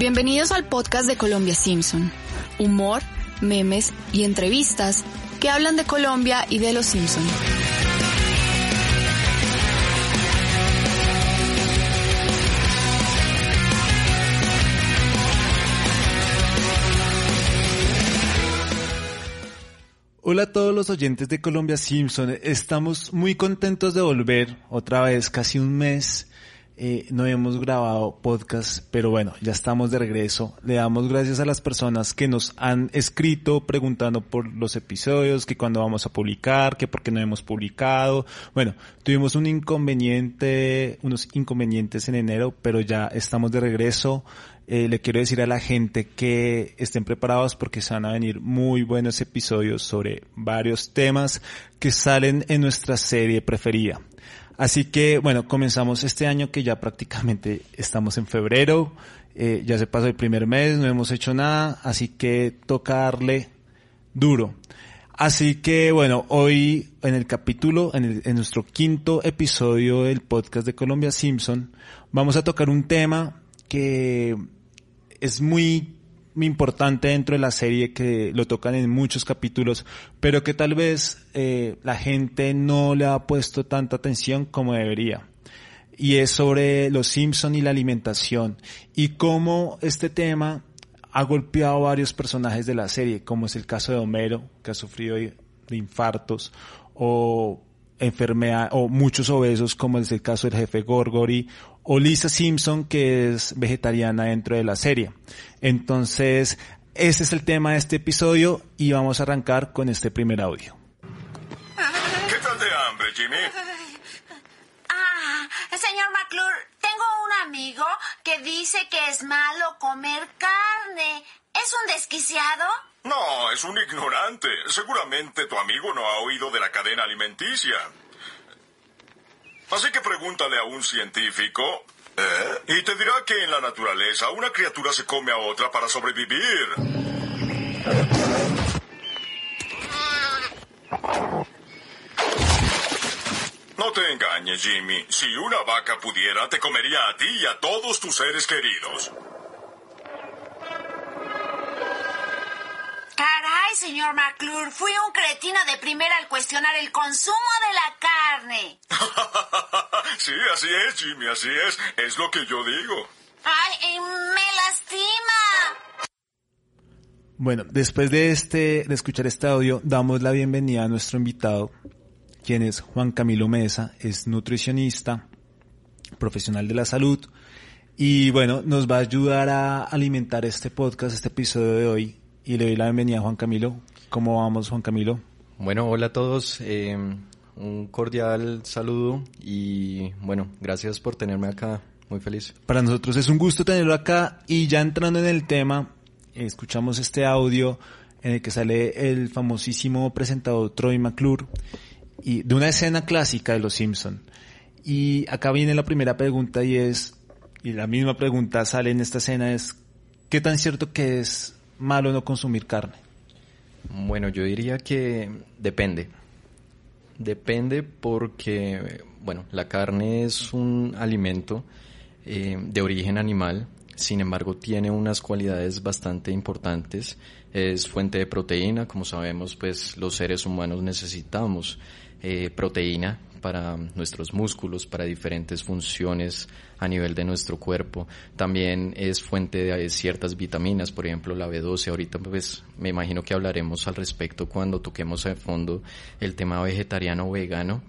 Bienvenidos al podcast de Colombia Simpson. Humor, memes y entrevistas que hablan de Colombia y de los Simpson. Hola a todos los oyentes de Colombia Simpson. Estamos muy contentos de volver otra vez, casi un mes. Eh, no hemos grabado podcast, pero bueno, ya estamos de regreso. Le damos gracias a las personas que nos han escrito preguntando por los episodios, que cuando vamos a publicar, que por qué no hemos publicado. Bueno, tuvimos un inconveniente, unos inconvenientes en enero, pero ya estamos de regreso. Eh, le quiero decir a la gente que estén preparados porque se van a venir muy buenos episodios sobre varios temas que salen en nuestra serie preferida. Así que bueno, comenzamos este año que ya prácticamente estamos en febrero, eh, ya se pasó el primer mes, no hemos hecho nada, así que tocarle duro. Así que bueno, hoy en el capítulo, en, en nuestro quinto episodio del podcast de Colombia Simpson, vamos a tocar un tema que es muy importante dentro de la serie que lo tocan en muchos capítulos, pero que tal vez eh, la gente no le ha puesto tanta atención como debería. Y es sobre los Simpson y la alimentación y cómo este tema ha golpeado varios personajes de la serie, como es el caso de Homero, que ha sufrido de infartos, o enfermedad, o muchos obesos, como es el caso del jefe Gorgory, o Lisa Simpson, que es vegetariana dentro de la serie. Entonces, ese es el tema de este episodio y vamos a arrancar con este primer audio. ¿Qué tal de hambre, Jimmy? Ah, señor McClure, tengo un amigo que dice que es malo comer carne. ¿Es un desquiciado? No, es un ignorante. Seguramente tu amigo no ha oído de la cadena alimenticia. Así que pregúntale a un científico. ¿eh? Y te dirá que en la naturaleza una criatura se come a otra para sobrevivir. No te engañes, Jimmy. Si una vaca pudiera, te comería a ti y a todos tus seres queridos. Caray, señor McClure, fui un cretino de primera al cuestionar el consumo de la carne. sí, así es, Jimmy, así es. Es lo que yo digo. Ay, me lastima. Bueno, después de este, de escuchar este audio, damos la bienvenida a nuestro invitado, quien es Juan Camilo Mesa, es nutricionista, profesional de la salud, y bueno, nos va a ayudar a alimentar este podcast, este episodio de hoy, y le doy la bienvenida a Juan Camilo. ¿Cómo vamos, Juan Camilo? Bueno, hola a todos. Eh, un cordial saludo y bueno, gracias por tenerme acá. Muy feliz. Para nosotros es un gusto tenerlo acá y ya entrando en el tema, escuchamos este audio en el que sale el famosísimo presentador Troy McClure y de una escena clásica de Los Simpson. Y acá viene la primera pregunta y es, y la misma pregunta sale en esta escena es, ¿qué tan cierto que es malo no consumir carne? Bueno, yo diría que depende. Depende porque, bueno, la carne es un alimento eh, de origen animal, sin embargo tiene unas cualidades bastante importantes. Es fuente de proteína, como sabemos, pues los seres humanos necesitamos eh, proteína para nuestros músculos, para diferentes funciones a nivel de nuestro cuerpo. También es fuente de ciertas vitaminas, por ejemplo la B12. Ahorita pues me imagino que hablaremos al respecto cuando toquemos a fondo el tema vegetariano o vegano.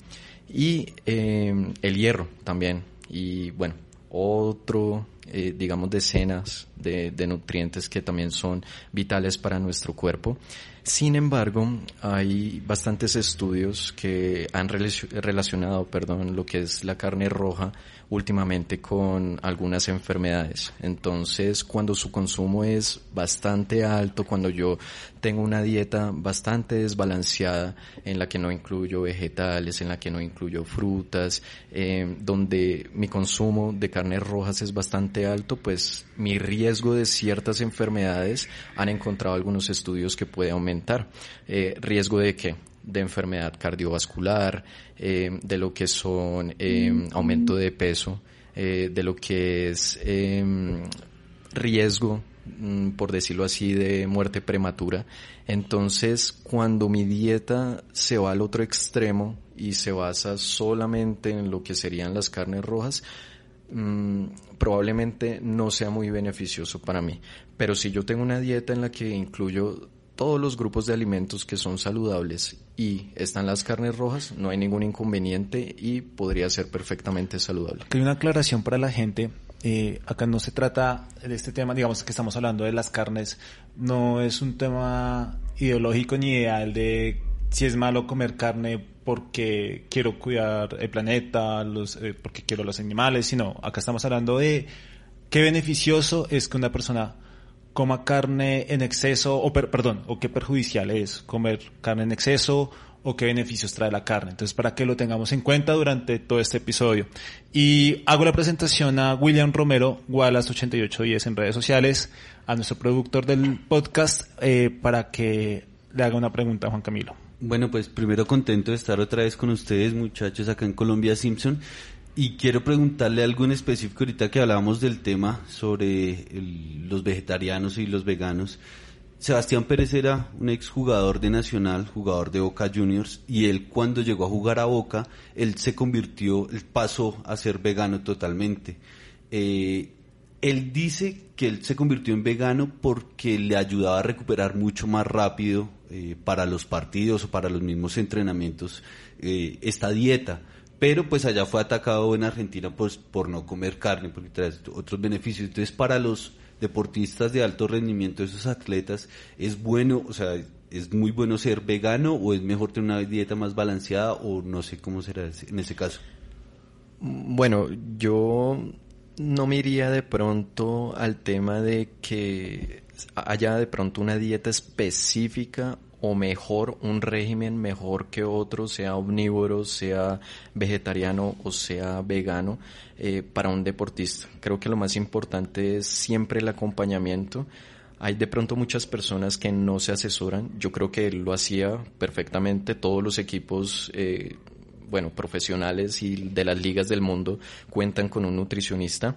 Y eh, el hierro también. Y bueno, otro, eh, digamos, decenas de, de, nutrientes que también son vitales para nuestro cuerpo. Sin embargo, hay bastantes estudios que han relacionado, perdón, lo que es la carne roja últimamente con algunas enfermedades. Entonces, cuando su consumo es bastante alto, cuando yo tengo una dieta bastante desbalanceada en la que no incluyo vegetales, en la que no incluyo frutas, eh, donde mi consumo de carnes rojas es bastante alto, pues mi riesgo de ciertas enfermedades han encontrado algunos estudios que puede aumentar. Eh, ¿Riesgo de qué? De enfermedad cardiovascular, eh, de lo que son eh, aumento de peso, eh, de lo que es riesgo, mm, por decirlo así, de muerte prematura. Entonces, cuando mi dieta se va al otro extremo y se basa solamente en lo que serían las carnes rojas, mm, probablemente no sea muy beneficioso para mí. Pero si yo tengo una dieta en la que incluyo todos los grupos de alimentos que son saludables y están las carnes rojas, no hay ningún inconveniente y podría ser perfectamente saludable. Hay una aclaración para la gente. Eh, acá no se trata de este tema, digamos que estamos hablando de las carnes, no es un tema ideológico ni ideal de si es malo comer carne porque quiero cuidar el planeta, los, eh, porque quiero los animales, sino acá estamos hablando de qué beneficioso es que una persona coma carne en exceso, o perdón, o qué perjudicial es comer carne en exceso, o qué beneficios trae la carne. Entonces, para que lo tengamos en cuenta durante todo este episodio. Y hago la presentación a William Romero, Wallace8810 en redes sociales, a nuestro productor del podcast, eh, para que le haga una pregunta a Juan Camilo. Bueno, pues primero contento de estar otra vez con ustedes, muchachos, acá en Colombia Simpson. Y quiero preguntarle algo en específico ahorita que hablábamos del tema sobre los vegetarianos y los veganos. Sebastián Pérez era un exjugador de Nacional, jugador de Boca Juniors, y él cuando llegó a jugar a Boca, él se convirtió, él pasó a ser vegano totalmente. Eh, él dice que él se convirtió en vegano porque le ayudaba a recuperar mucho más rápido eh, para los partidos o para los mismos entrenamientos eh, esta dieta pero pues allá fue atacado en Argentina pues por no comer carne, porque trae otros beneficios. Entonces para los deportistas de alto rendimiento, esos atletas, es bueno, o sea, es muy bueno ser vegano o es mejor tener una dieta más balanceada o no sé cómo será en ese caso. Bueno, yo no me iría de pronto al tema de que haya de pronto una dieta específica o mejor, un régimen mejor que otro, sea omnívoro, sea vegetariano o sea vegano, eh, para un deportista. Creo que lo más importante es siempre el acompañamiento. Hay de pronto muchas personas que no se asesoran. Yo creo que lo hacía perfectamente. Todos los equipos eh, bueno, profesionales y de las ligas del mundo cuentan con un nutricionista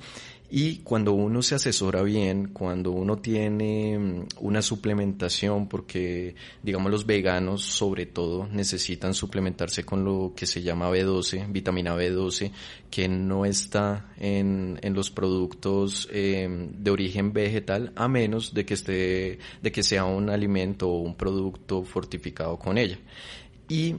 y cuando uno se asesora bien, cuando uno tiene mm, una suplementación, porque digamos los veganos sobre todo necesitan suplementarse con lo que se llama B12, vitamina B12, que no está en, en los productos eh, de origen vegetal, a menos de que esté, de que sea un alimento o un producto fortificado con ella. Y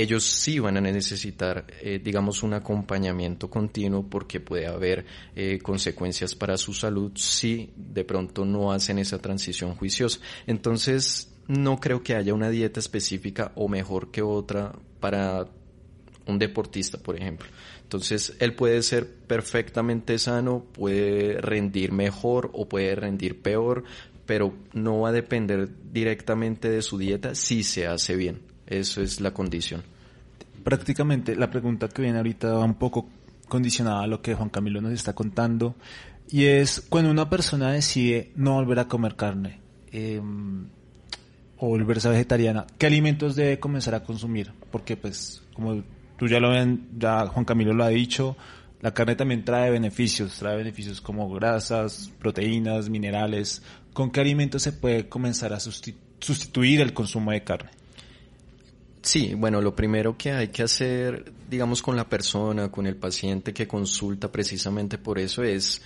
ellos sí van a necesitar, eh, digamos, un acompañamiento continuo porque puede haber eh, consecuencias para su salud si de pronto no hacen esa transición juiciosa. Entonces, no creo que haya una dieta específica o mejor que otra para un deportista, por ejemplo. Entonces, él puede ser perfectamente sano, puede rendir mejor o puede rendir peor, pero no va a depender directamente de su dieta si se hace bien. Eso es la condición. Prácticamente la pregunta que viene ahorita va un poco condicionada a lo que Juan Camilo nos está contando y es cuando una persona decide no volver a comer carne em, o volverse vegetariana, ¿qué alimentos debe comenzar a consumir? Porque pues como tú ya lo ven, ya Juan Camilo lo ha dicho, la carne también trae beneficios, trae beneficios como grasas, proteínas, minerales. ¿Con qué alimentos se puede comenzar a sustituir el consumo de carne? Sí, bueno, lo primero que hay que hacer, digamos, con la persona, con el paciente que consulta precisamente por eso es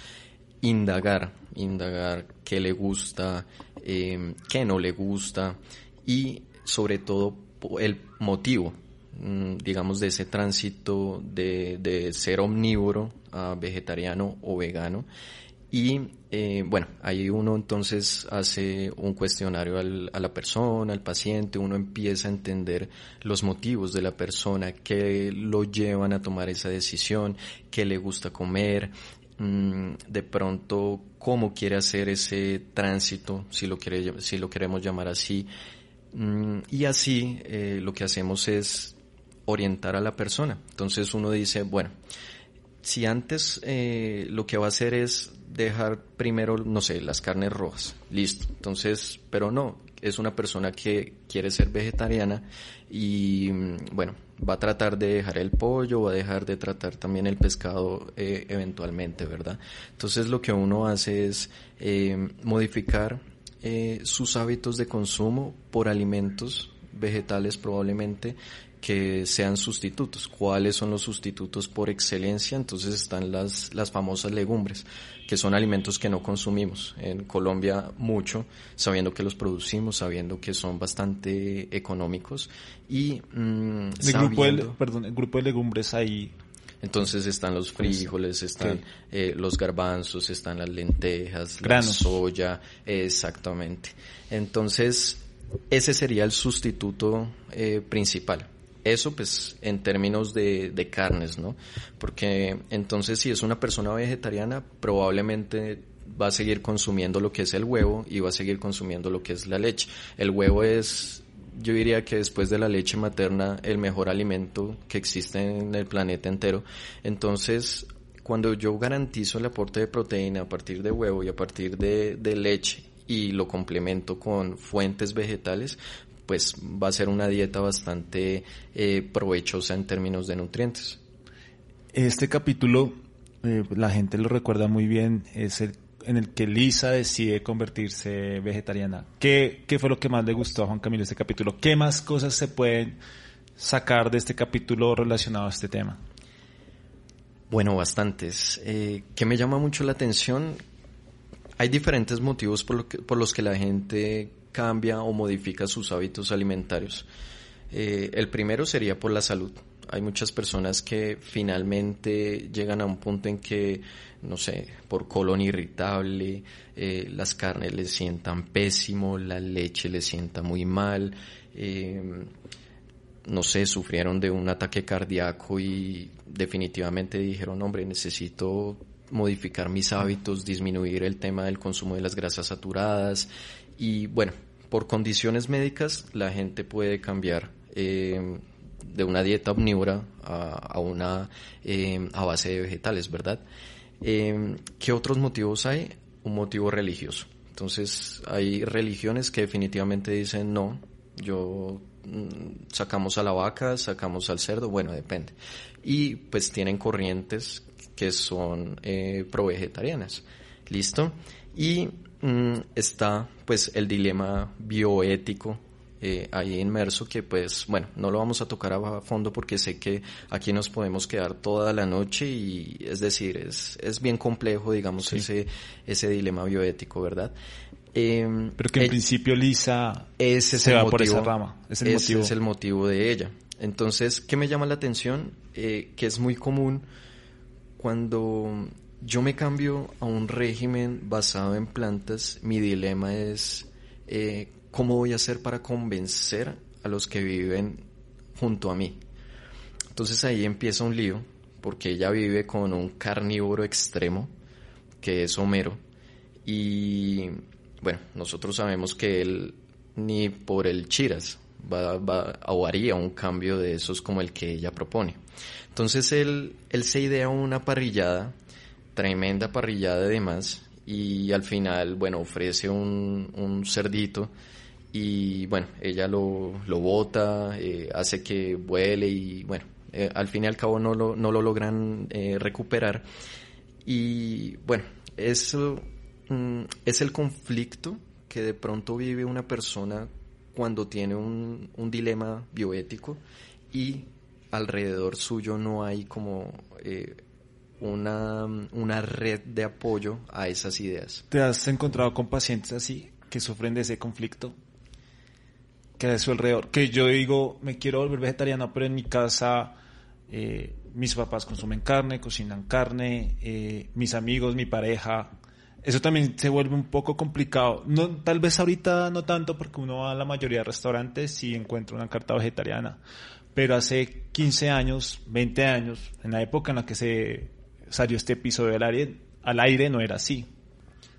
indagar, indagar qué le gusta, eh, qué no le gusta y sobre todo el motivo, mm, digamos, de ese tránsito de, de ser omnívoro a vegetariano o vegano y eh, bueno, ahí uno entonces hace un cuestionario al, a la persona, al paciente, uno empieza a entender los motivos de la persona, qué lo llevan a tomar esa decisión, qué le gusta comer, mm, de pronto cómo quiere hacer ese tránsito, si lo, quiere, si lo queremos llamar así. Mm, y así eh, lo que hacemos es orientar a la persona. Entonces uno dice, bueno, si antes eh, lo que va a hacer es dejar primero, no sé, las carnes rojas, listo. Entonces, pero no, es una persona que quiere ser vegetariana y, mm, bueno, va a tratar de dejar el pollo, va a dejar de tratar también el pescado eh, eventualmente, ¿verdad? Entonces lo que uno hace es eh, modificar eh, sus hábitos de consumo por alimentos vegetales probablemente que sean sustitutos. ¿Cuáles son los sustitutos por excelencia? Entonces están las, las famosas legumbres, que son alimentos que no consumimos en Colombia mucho, sabiendo que los producimos, sabiendo que son bastante económicos y mm, el, grupo de, perdón, el grupo de legumbres ahí entonces están los frijoles, están eh, los garbanzos, están las lentejas, la soya, exactamente. Entonces, ese sería el sustituto eh, principal. Eso pues en términos de, de carnes, ¿no? Porque entonces si es una persona vegetariana probablemente va a seguir consumiendo lo que es el huevo y va a seguir consumiendo lo que es la leche. El huevo es, yo diría que después de la leche materna, el mejor alimento que existe en el planeta entero. Entonces, cuando yo garantizo el aporte de proteína a partir de huevo y a partir de, de leche y lo complemento con fuentes vegetales, pues va a ser una dieta bastante eh, provechosa en términos de nutrientes. Este capítulo, eh, la gente lo recuerda muy bien, es el en el que Lisa decide convertirse vegetariana. ¿Qué, ¿Qué, fue lo que más le gustó a Juan Camilo este capítulo? ¿Qué más cosas se pueden sacar de este capítulo relacionado a este tema? Bueno, bastantes. Eh, ¿Qué me llama mucho la atención? Hay diferentes motivos por, lo que, por los que la gente cambia o modifica sus hábitos alimentarios. Eh, el primero sería por la salud. Hay muchas personas que finalmente llegan a un punto en que, no sé, por colon irritable, eh, las carnes les sientan pésimo, la leche les sienta muy mal, eh, no sé, sufrieron de un ataque cardíaco y definitivamente dijeron, hombre, necesito modificar mis hábitos, disminuir el tema del consumo de las grasas saturadas, y bueno, por condiciones médicas la gente puede cambiar eh, de una dieta omnívora a, una eh, a base de vegetales, ¿verdad? Eh, ¿Qué otros motivos hay? Un motivo religioso. Entonces hay religiones que definitivamente dicen no, yo mm, sacamos a la vaca, sacamos al cerdo, bueno, depende. Y pues tienen corrientes que son eh, pro vegetarianas. ¿Listo? Y Mm, está pues el dilema bioético eh, ahí inmerso que pues bueno no lo vamos a tocar a fondo porque sé que aquí nos podemos quedar toda la noche y es decir es, es bien complejo digamos ese ese dilema bioético verdad em, pero que en principio Lisa ese se va por esa rama es el ese es el motivo de ella. Entonces qué me llama la atención eh, que es muy común cuando yo me cambio a un régimen basado en plantas, mi dilema es eh, cómo voy a hacer para convencer a los que viven junto a mí. Entonces ahí empieza un lío, porque ella vive con un carnívoro extremo, que es Homero, y bueno, nosotros sabemos que él ni por el chiras va, va, o haría un cambio de esos como el que ella propone. Entonces él, él se idea una parrillada tremenda parrillada de demás y al final, bueno, ofrece un, un cerdito y bueno, ella lo, lo bota, eh, hace que vuele y bueno, eh, al fin y al cabo no lo, no lo logran eh, recuperar. Y bueno, eso mm, es el conflicto que de pronto vive una persona cuando tiene un, un dilema bioético y alrededor suyo no hay como una, una red de apoyo a esas ideas. ¿Te has encontrado con pacientes así que sufren de ese conflicto? Que de su alrededor, que yo digo, me quiero volver vegetariano, pero en mi casa eh, mis papás consumen carne, cocinan carne, eh, mis amigos, mi pareja. Eso también se vuelve un poco complicado. No, tal vez ahorita no tanto porque uno va a la mayoría de restaurantes y encuentra una carta vegetariana. Pero hace 15 años, 20 años, en la época en la que se salió este episodio al aire, al aire no era así.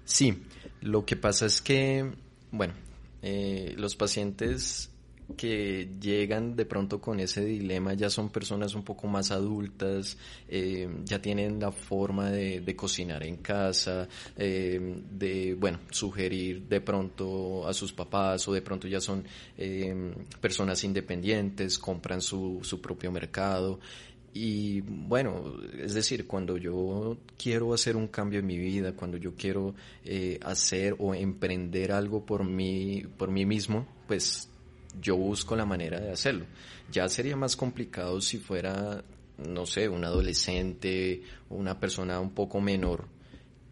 Sí, lo que pasa es que, bueno, eh, los pacientes que llegan de pronto con ese dilema ya son personas un poco más adultas, eh, ya tienen la forma de, cocinar en casa, eh, de, bueno, sugerir de pronto a sus papás o de pronto ya son eh, personas independientes, compran su, su propio mercado. Y bueno, es decir, cuando yo quiero hacer un cambio en mi vida, cuando yo quiero hacer o emprender algo por mí, por mí mismo, pues yo busco la manera de hacerlo. Ya sería más complicado si fuera, no sé, un adolescente una persona un poco menor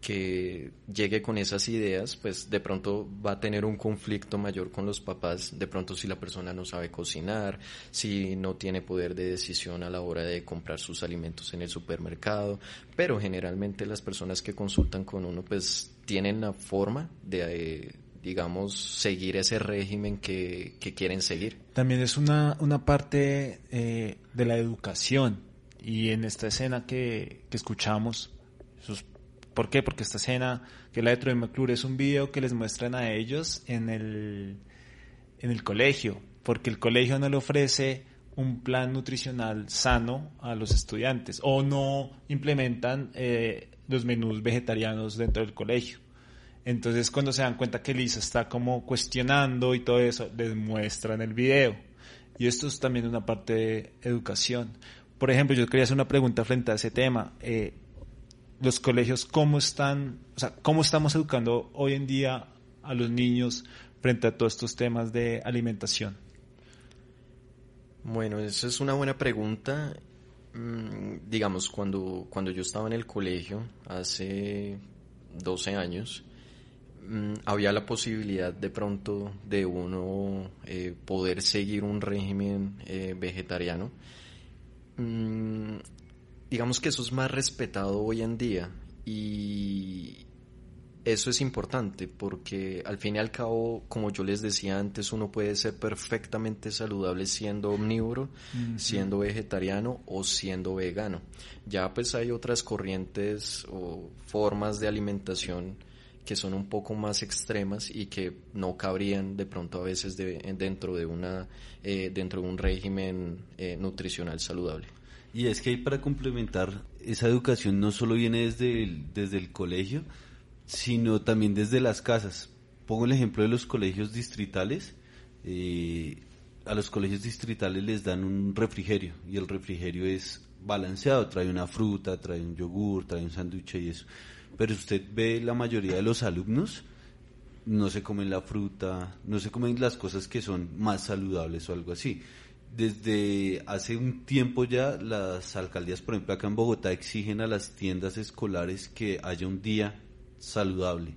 que llegue con esas ideas, pues de pronto va a tener un conflicto mayor con los papás, de pronto si la persona no sabe cocinar, si no tiene poder de decisión a la hora de comprar sus alimentos en el supermercado, pero generalmente las personas que consultan con uno pues tienen la forma de, digamos, seguir ese régimen que, quieren seguir. También es una, una parte eh, de la educación y en esta escena que, que escuchamos, ¿por qué? Porque esta escena, que la de Troy McClure, es un video que les muestran a ellos en el, en el colegio, porque el colegio no le ofrece un plan nutricional sano a los estudiantes o no implementan eh, los menús vegetarianos dentro del colegio. Entonces cuando se dan cuenta que Lisa está como cuestionando y todo eso, les muestran el video. Y esto es también una parte de educación. Por ejemplo, yo quería hacer una pregunta frente a ese tema. Eh, los colegios, ¿cómo están, o sea, cómo estamos educando hoy en día a los niños frente a todos estos temas de alimentación? Bueno, esa es una buena pregunta. Mm, digamos, cuando, cuando yo estaba en el colegio, hace 12 años, había la posibilidad de pronto de uno eh, poder seguir un régimen eh, vegetariano. Mm, digamos que eso es más respetado hoy en día y eso es importante porque al fin y al cabo, como yo les decía antes, uno puede ser perfectamente saludable siendo omnívoro, siendo vegetariano o siendo vegano. Ya pues hay otras corrientes o formas de alimentación que son un poco más extremas y que no cabrían de pronto a veces dentro de una eh, dentro de un régimen eh, nutricional saludable. Y es que para complementar esa educación no solo viene desde el, desde el colegio, sino también desde las casas. Pongo el ejemplo de los colegios distritales. Eh, a los colegios distritales les dan un refrigerio y el refrigerio es balanceado, trae una fruta, trae un yogur, trae un sándwich y eso pero usted ve la mayoría de los alumnos no se comen la fruta, no se comen las cosas que son más saludables o algo así. Desde hace un tiempo ya las alcaldías, por ejemplo acá en Bogotá, exigen a las tiendas escolares que haya un día saludable.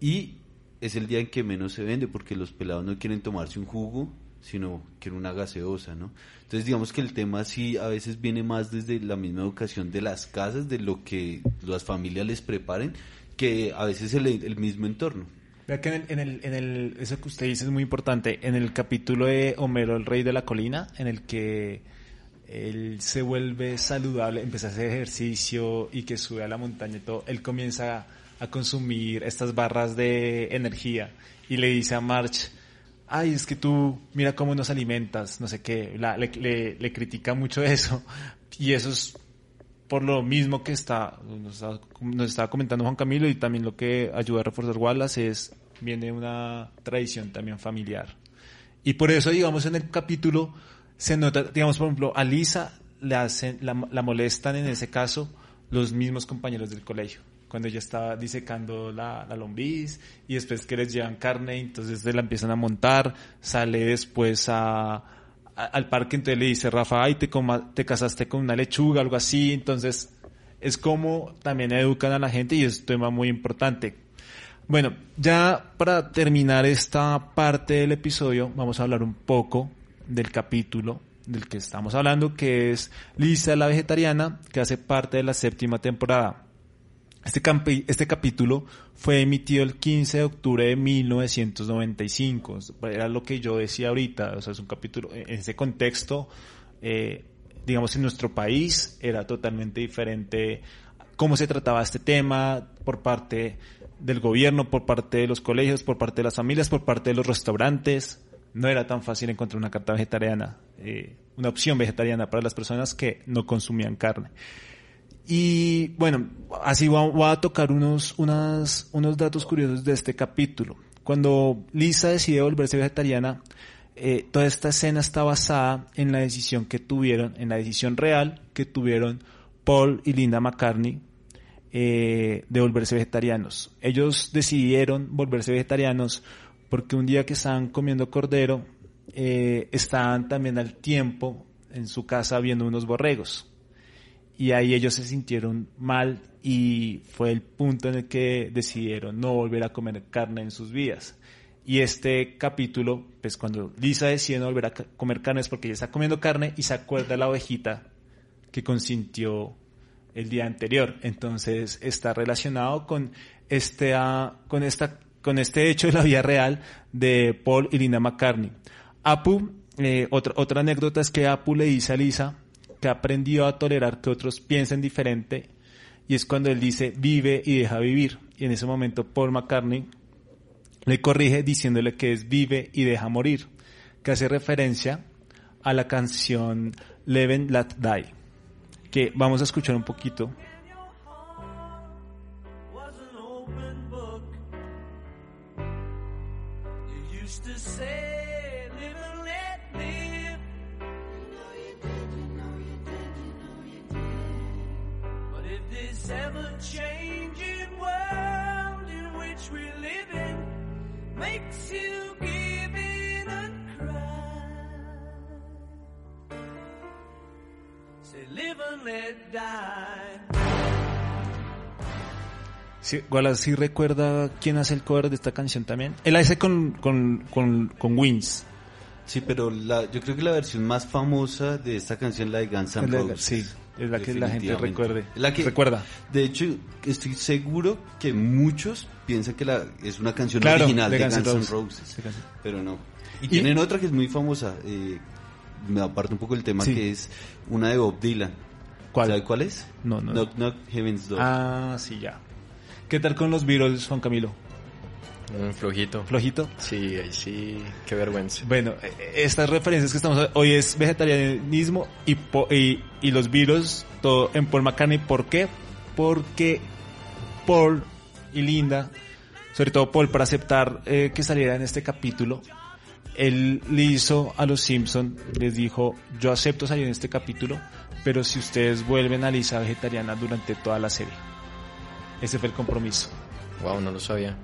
Y es el día en que menos se vende porque los pelados no quieren tomarse un jugo sino que era una gaseosa, ¿no? Entonces digamos que el tema sí a veces viene más desde la misma educación de las casas, de lo que las familias les preparen, que a veces el, el mismo entorno. Vea que en el, en, el, eso que usted dice es muy importante, en el capítulo de Homero, el rey de la colina, en el que él se vuelve saludable, empieza a hacer ejercicio y que sube a la montaña y todo, él comienza a consumir estas barras de energía y le dice a March, ay, es que tú, mira cómo nos alimentas, no sé qué, le, le, critica mucho eso. Y eso es por lo mismo que está nos, estaba comentando Juan Camilo y también lo que ayuda a reforzar Wallace es, viene una tradición también familiar. Y por eso, digamos, en el capítulo se nota, digamos, por ejemplo, a Lisa le hacen, la, la molestan en ese caso los mismos compañeros del colegio cuando ella estaba disecando la, la lombriz y después que les llevan carne, entonces se la empiezan a montar, sale después a, al parque, entonces le dice Rafa, ay, te, te casaste con una lechuga, algo así, entonces es como también educan a la gente y es un tema muy importante. Bueno, ya para terminar esta parte del episodio, vamos a hablar un poco del capítulo del que estamos hablando, que es Lisa la vegetariana, que hace parte de la séptima temporada. Este, este capítulo fue emitido el 15 de octubre de 1995. Era lo que yo decía ahorita. O sea, es un capítulo, en ese contexto, eh, digamos, en nuestro país era totalmente diferente cómo se trataba este tema por parte del gobierno, por parte de los colegios, por parte de las familias, por parte de los restaurantes. no era tan fácil encontrar una carta vegetariana, eh, una opción vegetariana para las personas que no consumían carne. Y bueno, así voy a tocar unos, unas, unos datos curiosos de este capítulo. Cuando Lisa decide volverse vegetariana, eh, toda esta escena está basada en la decisión que tuvieron, en la decisión real que tuvieron Paul y Linda McCartney eh, de volverse vegetarianos. Ellos decidieron volverse vegetarianos porque un día que estaban comiendo cordero, eh, estaban también al tiempo en su casa viendo unos borregos. Y ahí ellos se sintieron mal y fue el punto en el que decidieron no volver a comer carne en sus vidas. Y este capítulo, pues cuando Lisa decide no volver a comer carne es porque ella está comiendo carne y se acuerda de la ovejita que consintió el día anterior. Entonces está relacionado con este, ah, con esta, con este hecho de la vida real de Paul y Linda McCartney. Apu, eh, otra, otra anécdota es que Apu le dice a Lisa que ha aprendido a tolerar que otros piensen diferente y es cuando él dice vive y deja vivir. Y en ese momento Paul McCartney le corrige diciéndole que es vive y deja morir, que hace referencia a la canción Live and Let Die, que vamos a escuchar un poquito. Sí, sí recuerda quién hace el cover de esta canción también. Él la hace con, con, con, con Wings. Sí, pero la, yo creo que la versión más famosa de esta canción la de Guns N' Roses. Sí, es la que la gente recuerde. La que recuerda. De hecho, estoy seguro que muchos piensan que la, es una canción original de, Guns, N' Roses, pero no. Y, tienen otra que es muy famosa, eh, me aparta un poco el tema, que es una de Bob Dylan. ¿Cuál? ¿Sabe cuál es? No, no. Knock Knock Heaven's Door. Ah, sí, ya. ¿Qué tal con los Beatles, Juan Camilo? Un flojito. ¿Flojito? Sí, sí, qué vergüenza. Bueno, e, e, estas referencias que estamos hoy es vegetarianismo y, y, y los Beatles, todo en Paul McCartney. ¿Por qué? Porque Paul y Linda, sobre todo Paul, para aceptar eh, que saliera en este capítulo, él le hizo a los Simpson, les dijo, yo acepto salir en este capítulo, pero si ustedes vuelven a Lisa vegetariana durante toda la serie. Ese fue el compromiso. Wow, no lo sabía.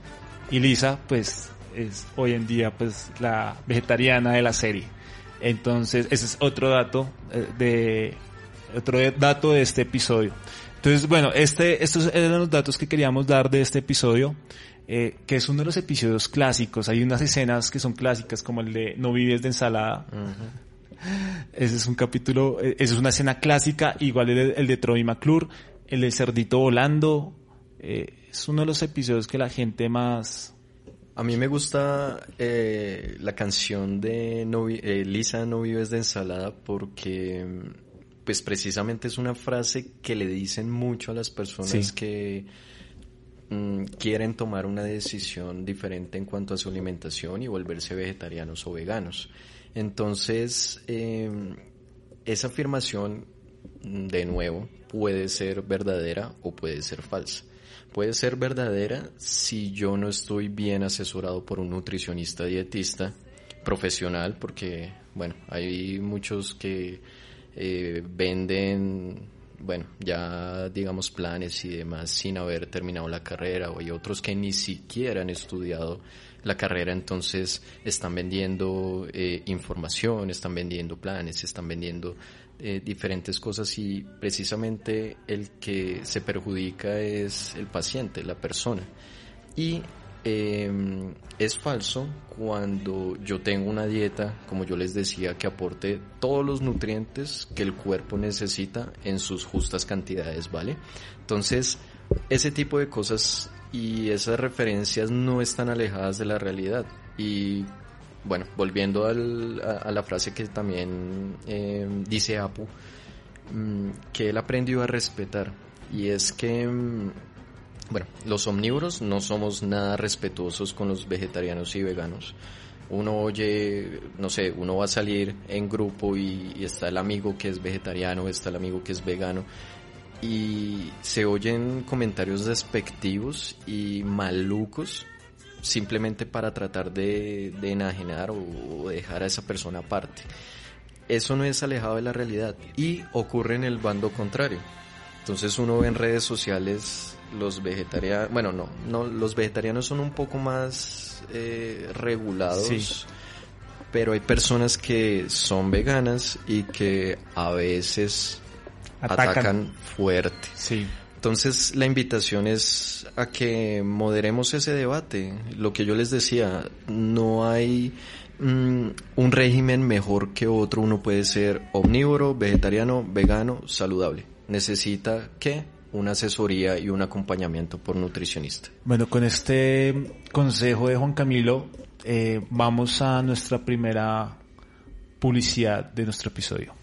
Y Lisa, pues, es hoy en día, pues, la vegetariana de la serie. Entonces, ese es otro dato eh, de, otro dato de este episodio. Entonces, bueno, este, estos eran los datos que queríamos dar de este episodio, eh, que es uno de los episodios clásicos. Hay unas escenas que son clásicas, como el de No vives de ensalada. Ese es un capítulo, eh, esa es una escena clásica, igual el, el de Troy McClure, el del cerdito volando, eh, es uno de los episodios que la gente más... A mí me gusta eh, la canción de eh, Lisa no vives de ensalada porque pues precisamente es una frase que le dicen mucho a las personas que mm, quieren tomar una decisión diferente en cuanto a su alimentación y volverse vegetarianos o veganos. Entonces, em, esa afirmación, de nuevo, puede ser verdadera o puede ser falsa. Puede ser verdadera si yo no estoy bien asesorado por un nutricionista dietista profesional, porque, bueno, hay muchos que eh, venden, bueno, ya digamos planes y demás sin haber terminado la carrera, o hay otros que ni siquiera han estudiado la carrera, entonces están vendiendo eh, información, están vendiendo planes, están vendiendo eh, diferentes cosas y precisamente el que se perjudica es el paciente, la persona. Y em, es falso cuando yo tengo una dieta, como yo les decía, que aporte todos los nutrientes que el cuerpo necesita en sus justas cantidades, ¿vale? Entonces, ese tipo de cosas y esas referencias no están alejadas de la realidad. Y bueno, volviendo al, a, la frase que también eh, dice Apu, mm, que él aprendió a respetar. Y es que, mm, bueno, los omnívoros no somos nada respetuosos con los vegetarianos y veganos. Uno oye, no sé, uno va a salir en grupo y, y está el amigo que es vegetariano, está el amigo que es vegano y se oyen comentarios despectivos y malucos simplemente para tratar de, de enajenar o dejar a esa persona aparte. Eso no es alejado de la realidad y ocurre en el bando contrario. Entonces uno ve en redes sociales los vegetarianos, bueno, no, no, los vegetarianos son un poco más eh, regulados, pero hay personas que son veganas y que a veces atacan, fuerte. Sí. Entonces la invitación es a que moderemos ese debate. Lo que yo les decía, no hay mm, un régimen mejor que otro. Uno puede ser omnívoro, vegetariano, vegano, saludable. Necesita que una asesoría y un acompañamiento por nutricionista. Bueno, con este consejo de Juan Camilo, eh, vamos a nuestra primera publicidad de nuestro episodio.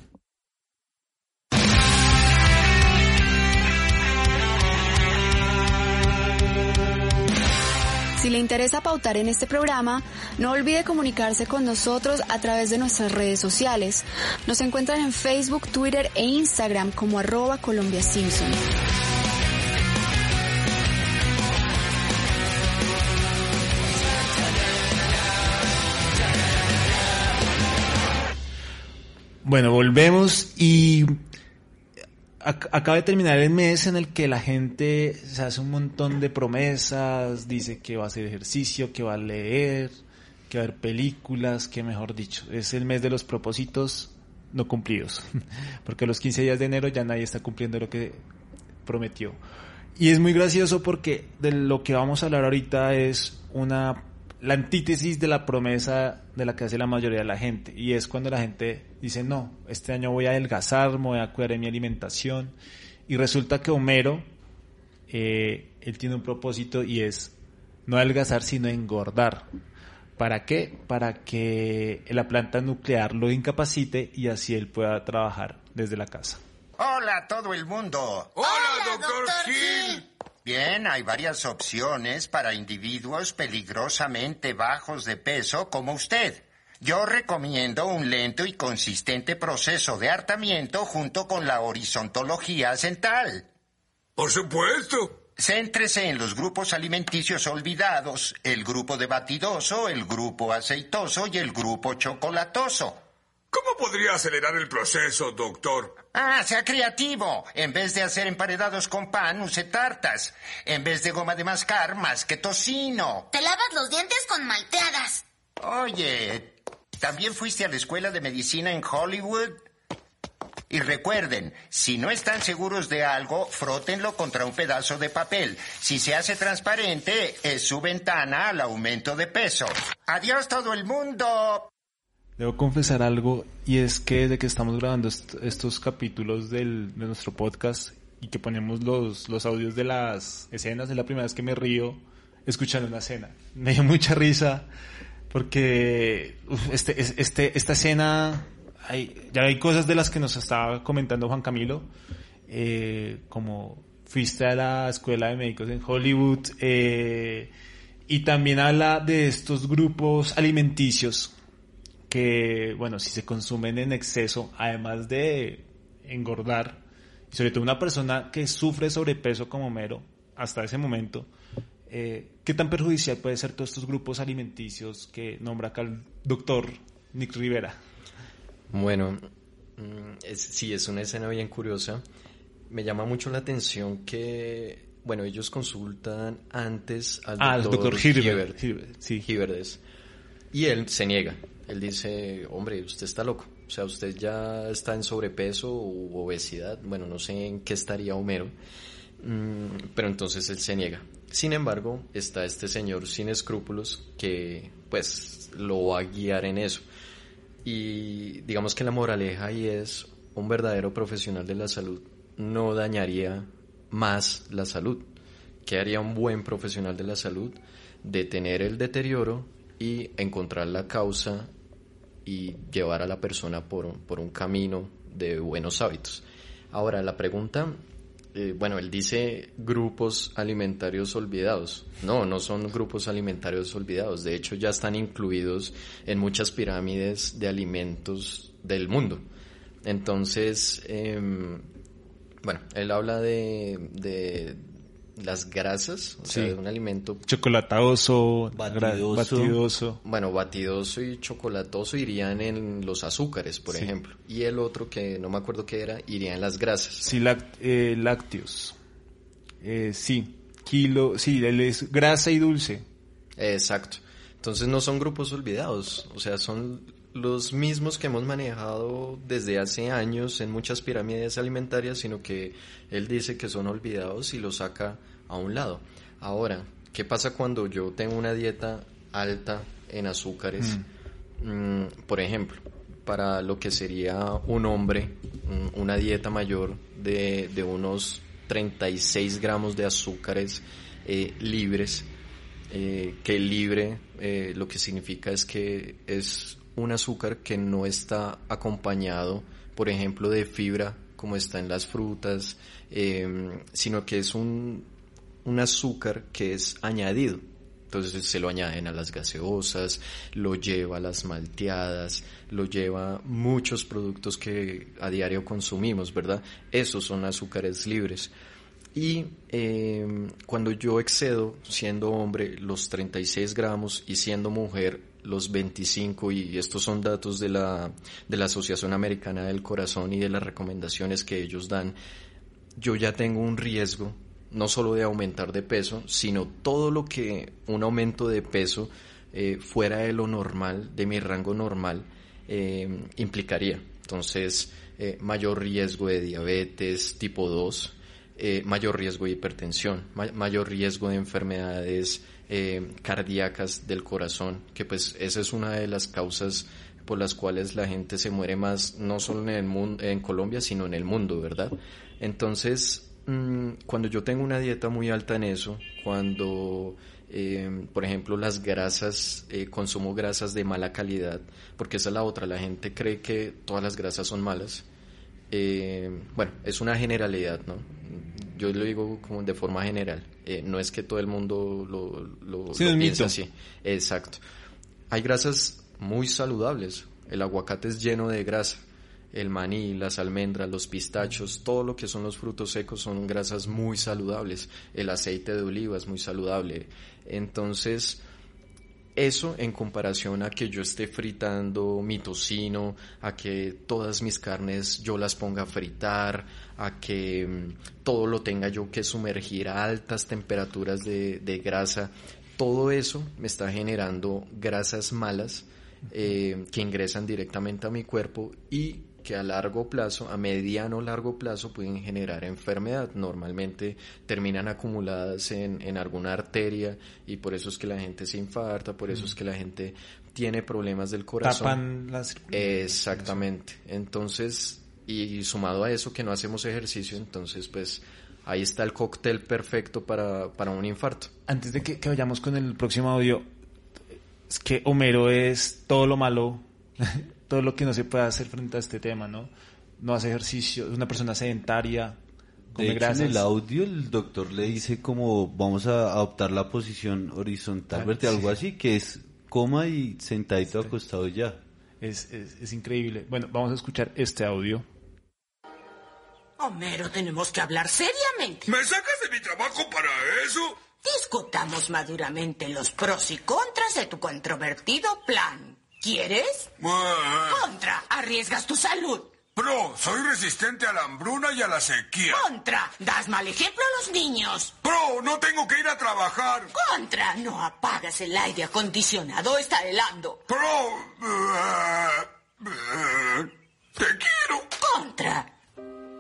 Si le interesa pautar en este programa, no olvide comunicarse con nosotros a través de nuestras redes sociales. Nos encuentran en Facebook, Twitter e Instagram como arroba Colombia Simpson. Bueno, volvemos y acaba de terminar el mes en el que la gente se hace un montón de promesas, dice que va a hacer ejercicio, que va a leer, que va a ver películas, que mejor dicho, es el mes de los propósitos no cumplidos, porque los 15 días de enero ya nadie está cumpliendo lo que prometió. Y es muy gracioso porque de lo que vamos a hablar ahorita es una la antítesis de la promesa de la que hace la mayoría de la gente y es cuando la gente dice no, este año voy a adelgazar, me voy a cuidar de mi alimentación y resulta que Homero eh, él tiene un propósito y es no adelgazar sino engordar. ¿Para qué? Para que la planta nuclear lo incapacite y así él pueda trabajar desde la casa. Hola a todo el mundo. Hola, doctor Gil. Bien, hay varias opciones para individuos peligrosamente bajos de peso como usted. Yo recomiendo un lento y consistente proceso de hartamiento junto con la horizontología central. Por supuesto. Céntrese en los grupos alimenticios olvidados, el grupo de batidoso, el grupo aceitoso y el grupo chocolatoso. ¿Cómo podría acelerar el proceso, doctor? Ah, sea creativo. En vez de hacer emparedados con pan, use tartas. En vez de goma de mascar, más que tocino. Te lavas los dientes con malteadas. Oye, ¿también fuiste a la escuela de medicina en Hollywood? Y recuerden, si no están seguros de algo, frótenlo contra un pedazo de papel. Si se hace transparente, es su ventana al aumento de peso. Adiós todo el mundo. Debo confesar algo y es que desde que estamos grabando est- estos capítulos del, de nuestro podcast y que ponemos los, los audios de las escenas, es la primera vez que me río escuchando una escena. Me dio mucha risa porque este, es- este, esta escena, hay, ya hay cosas de las que nos estaba comentando Juan Camilo, eh, como fuiste a la escuela de médicos en Hollywood, eh, y también habla de estos grupos alimenticios que, bueno, si se consumen en exceso, además de engordar, y sobre todo una persona que sufre sobrepeso como mero, hasta ese momento, eh, ¿qué tan perjudicial puede ser todos estos grupos alimenticios que nombra acá el doctor Nick Rivera? Bueno, mm, es- sí, es una escena bien curiosa. Me llama mucho la atención que, bueno, ellos consultan antes al Ah, doctor doctor Hilbert, sí. Y él se niega. Él dice, hombre, usted está loco. O sea, usted ya está en sobrepeso u obesidad. Bueno, no sé en qué estaría Homero. Mm, pero entonces él se niega. Sin embargo, está este señor sin escrúpulos que, pues, lo va a guiar en eso. Y digamos que la moraleja ahí es un verdadero profesional de la salud no dañaría más la salud. ¿Qué haría un buen profesional de la salud? Detener el deterioro y encontrar la causa y llevar a la persona por, por un camino de buenos hábitos. Ahora, la pregunta eh, bueno, él dice grupos alimentarios olvidados. No, no son grupos alimentarios olvidados. De hecho, ya están incluidos en muchas pirámides de alimentos del mundo. Entonces, em, bueno, él habla de, de las grasas, o sea, de un alimento chocolatoso, Batidoso. batidoso. Bueno, batidoso y chocolatoso irían en los azúcares, por ejemplo. Y el otro, que no me acuerdo qué era, iría en las grasas. Sí, eh, lácteos. Eh, sí, kilo, sí, él es grasa y dulce. Exacto. Entonces no son grupos olvidados, o sea, son los mismos que hemos manejado desde hace años en muchas pirámides alimentarias, sino que él dice que son olvidados y los saca a un lado. Ahora, ¿qué pasa cuando yo tengo una dieta alta en azúcares? Mm, por ejemplo, para lo que sería un hombre, mm, una dieta mayor de, de unos 36 gramos de azúcares eh, libres, eh, que libre eh, lo que significa es que es un azúcar que no está acompañado, por ejemplo, de fibra como está en las frutas, eh, sino que es un, un azúcar que es añadido. Entonces se lo añaden a las gaseosas, lo lleva a las malteadas, lo lleva muchos productos que a diario consumimos, ¿verdad? Esos son azúcares libres. Y eh, cuando yo excedo, siendo hombre, los 36 gramos y siendo mujer, los 25, y estos son datos de la, de la Asociación Americana del Corazón y de las recomendaciones que ellos dan, yo ya tengo un riesgo no solo de aumentar de peso, sino todo lo que un aumento de peso eh, fuera de lo normal, de mi rango normal, eh, implicaría. Entonces, eh, mayor riesgo de diabetes tipo 2, eh, mayor riesgo de hipertensión, ma- mayor riesgo de enfermedades eh, cardíacas del corazón, que pues esa es una de las causas por las cuales la gente se muere más, no solo en Colombia, sino en el mundo, ¿verdad? Entonces, mm, cuando yo tengo una dieta muy alta en eso, cuando, eh, por ejemplo, las grasas, eh, consumo grasas de mala calidad, porque esa es la otra, la gente cree que todas las grasas son malas. Eh, bueno, es una generalidad, ¿no? Yo lo digo como de forma general. Eh, no es que todo el mundo lo, lo, Sí, lo es piense así. Exacto. Hay grasas muy saludables. El aguacate es lleno de grasa. El maní, las almendras, los pistachos, todo lo que son los frutos secos son grasas muy saludables. El aceite de oliva es muy saludable. Entonces, eso en comparación a que yo esté fritando mi tocino, a que todas mis carnes yo las ponga a fritar, a que mm, todo lo tenga yo que sumergir a altas temperaturas de, grasa, todo eso me está generando grasas malas eh, que ingresan directamente a mi cuerpo y que a largo plazo, a mediano o largo plazo, pueden generar enfermedad. Normalmente terminan acumuladas en, en alguna arteria y por eso es que la gente se infarta, por eso es que la gente tiene problemas del corazón. Tapan las Exactamente. Entonces, y sumado a eso que no hacemos ejercicio, entonces pues ahí está el cóctel perfecto para, para un infarto. Antes de que, que vayamos con el próximo audio, es que Homero es todo lo malo, todo lo que no se puede hacer frente a este tema, ¿no? No hace ejercicio, es una persona sedentaria, De come hecho, en el audio el doctor le dice como vamos a adoptar la posición horizontal, Ah, verte algo sí. así, que es coma y sentadito acostado ya. Es, es, es increíble. Bueno, vamos a escuchar este audio. Homero, tenemos que hablar seriamente. ¿Me sacas de mi trabajo para eso? Discutamos maduramente los pros y contras de tu controvertido plan. ¿Quieres? Contra, arriesgas tu salud. Pro, soy resistente a la hambruna y a la sequía. Contra, das mal ejemplo a los niños. Pro, no tengo que ir a trabajar. Contra, no apagas el aire acondicionado, está helando. Pro, eh, eh, te quiero. Contra,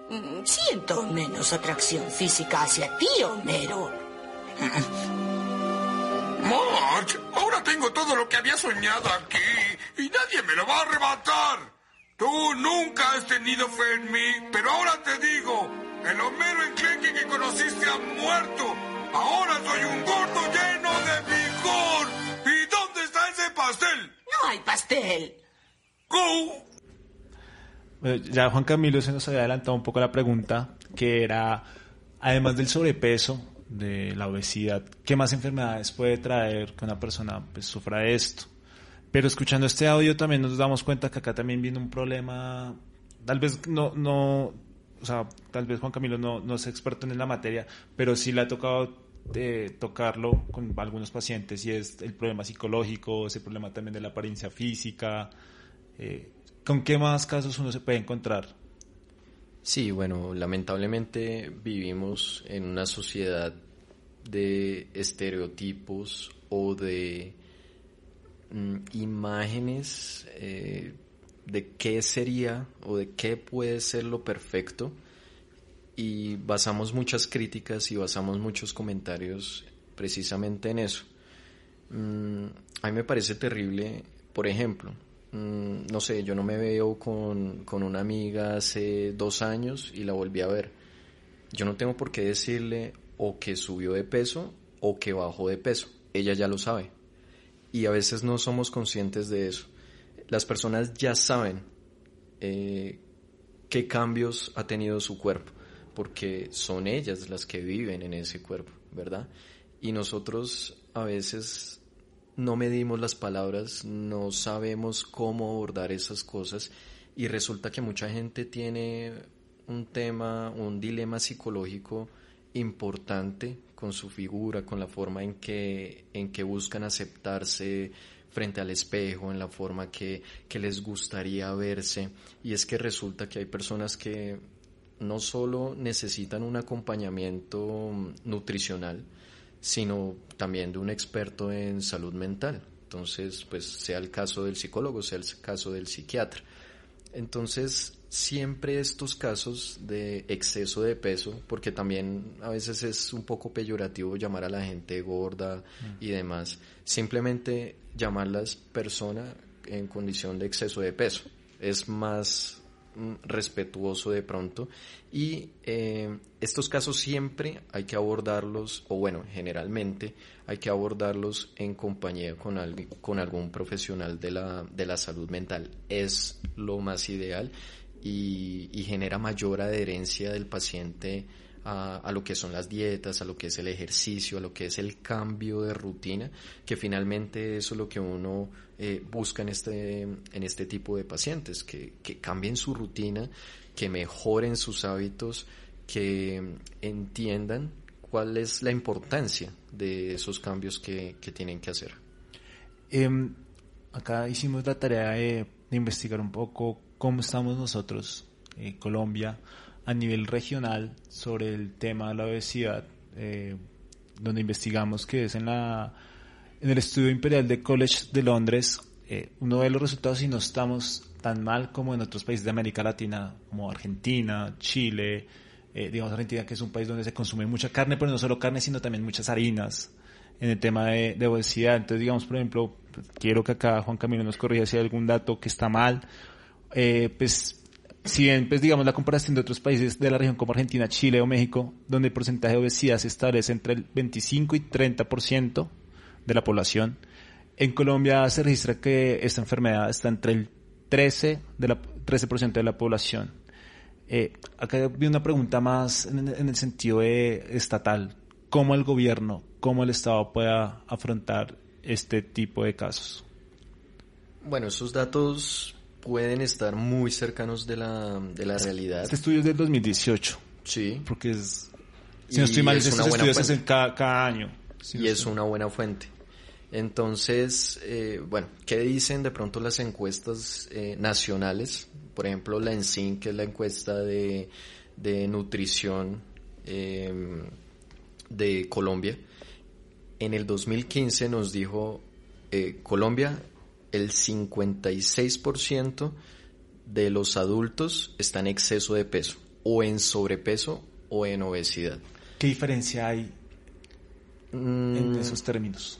mm, siento menos atracción física hacia ti, Homero. Marge, ahora tengo todo lo que había soñado aquí y nadie me lo va a arrebatar. Tú nunca has tenido fe en mí, pero ahora te digo, el Homero enclenque que conociste ha muerto. Ahora soy un gordo lleno de vigor. ¿Y dónde está ese pastel? No hay pastel. Go. Bueno, ya Juan Camilo se nos había adelantado un poco la pregunta, que era además del sobrepeso, de la obesidad, ¿qué más enfermedades puede traer que una persona pues, sufra esto? Pero escuchando este audio también nos damos cuenta que acá también viene un problema, tal vez no, no, o sea, tal vez Juan Camilo no, no es experto en la materia, pero sí le ha tocado de tocarlo con algunos pacientes y es el problema psicológico, ese problema también de la apariencia física. Eh, ¿Con qué más casos uno se puede encontrar? Sí, bueno, lamentablemente vivimos en una sociedad de estereotipos o de mm, imágenes eh, de qué sería o de qué puede ser lo perfecto y basamos muchas críticas y basamos muchos comentarios precisamente en eso. Mm, a mí me parece terrible, por ejemplo, Mm, no sé, yo no me veo con, con una amiga hace dos años y la volví a ver. Yo no tengo por qué decirle o que subió de peso o que bajó de peso. Ella ya lo sabe. Y a veces no somos conscientes de eso. Las personas ya saben eh, qué cambios ha tenido su cuerpo, porque son ellas las que viven en ese cuerpo, ¿verdad? Y nosotros a veces no medimos las palabras, no sabemos cómo abordar esas cosas y resulta que mucha gente tiene un tema, un dilema psicológico importante con su figura, con la forma en que, en que buscan aceptarse frente al espejo, en la forma que, que les gustaría verse. Y es que resulta que hay personas que no solo necesitan un acompañamiento nutricional, sino también de un experto en salud mental. Entonces, pues sea el caso del psicólogo, sea el caso del psiquiatra. Entonces, siempre estos casos de exceso de peso, porque también a veces es un poco peyorativo llamar a la gente gorda mm. y demás, simplemente llamarlas persona en condición de exceso de peso. Es más respetuoso de pronto. Y eh, estos casos siempre hay que abordarlos o bueno generalmente hay que abordarlos en compañía con, con algún profesional de la, de la salud mental. Es lo más ideal y, y genera mayor adherencia del paciente a, lo que son las dietas, a lo que es el ejercicio, a lo que es el cambio de rutina, que finalmente eso es lo que uno eh, busca en este, en este tipo de pacientes, que, que cambien su rutina, que mejoren sus hábitos, que entiendan cuál es la importancia de esos cambios que, que tienen que hacer. Em, acá hicimos la tarea de, investigar un poco cómo estamos nosotros, en Colombia, a nivel regional sobre el tema de la obesidad, eh, donde investigamos que es en, la, en el estudio imperial de College de Londres, eh, uno de los resultados y no estamos tan mal como en otros países de América Latina, como Argentina, Chile, eh, digamos Argentina que es un país donde se consume mucha carne, pero no solo carne, sino también muchas harinas en el tema de, de obesidad. Entonces, digamos, por ejemplo, quiero que acá Juan Camilo nos corrija si hay algún dato que está mal. Eh, pues si bien, pues digamos, la comparación de otros países de la región como Argentina, Chile o México, donde el porcentaje de obesidad se establece entre el 25 y 30% de la población, en Colombia se registra que esta enfermedad está entre el 13%, de la, 13 de la población. Eh, acá vi una pregunta más en, el sentido estatal. ¿Cómo el gobierno, cómo el Estado pueda afrontar este tipo de casos? Bueno, esos datos pueden estar muy cercanos de la, de la realidad. Este estudio es del 2018. Sí. Porque es... Si no estoy mal, estos estudios hacen cada, cada año. y es una buena fuente. Entonces, eh, bueno, ¿qué dicen de pronto las encuestas eh, nacionales? Por ejemplo, la ENSIN, que es la encuesta de, de nutrición eh, de Colombia. En el 2015 nos dijo eh, Colombia el 56% de los adultos está en exceso de peso, o en sobrepeso o en obesidad. ¿Qué diferencia hay en mm. esos términos?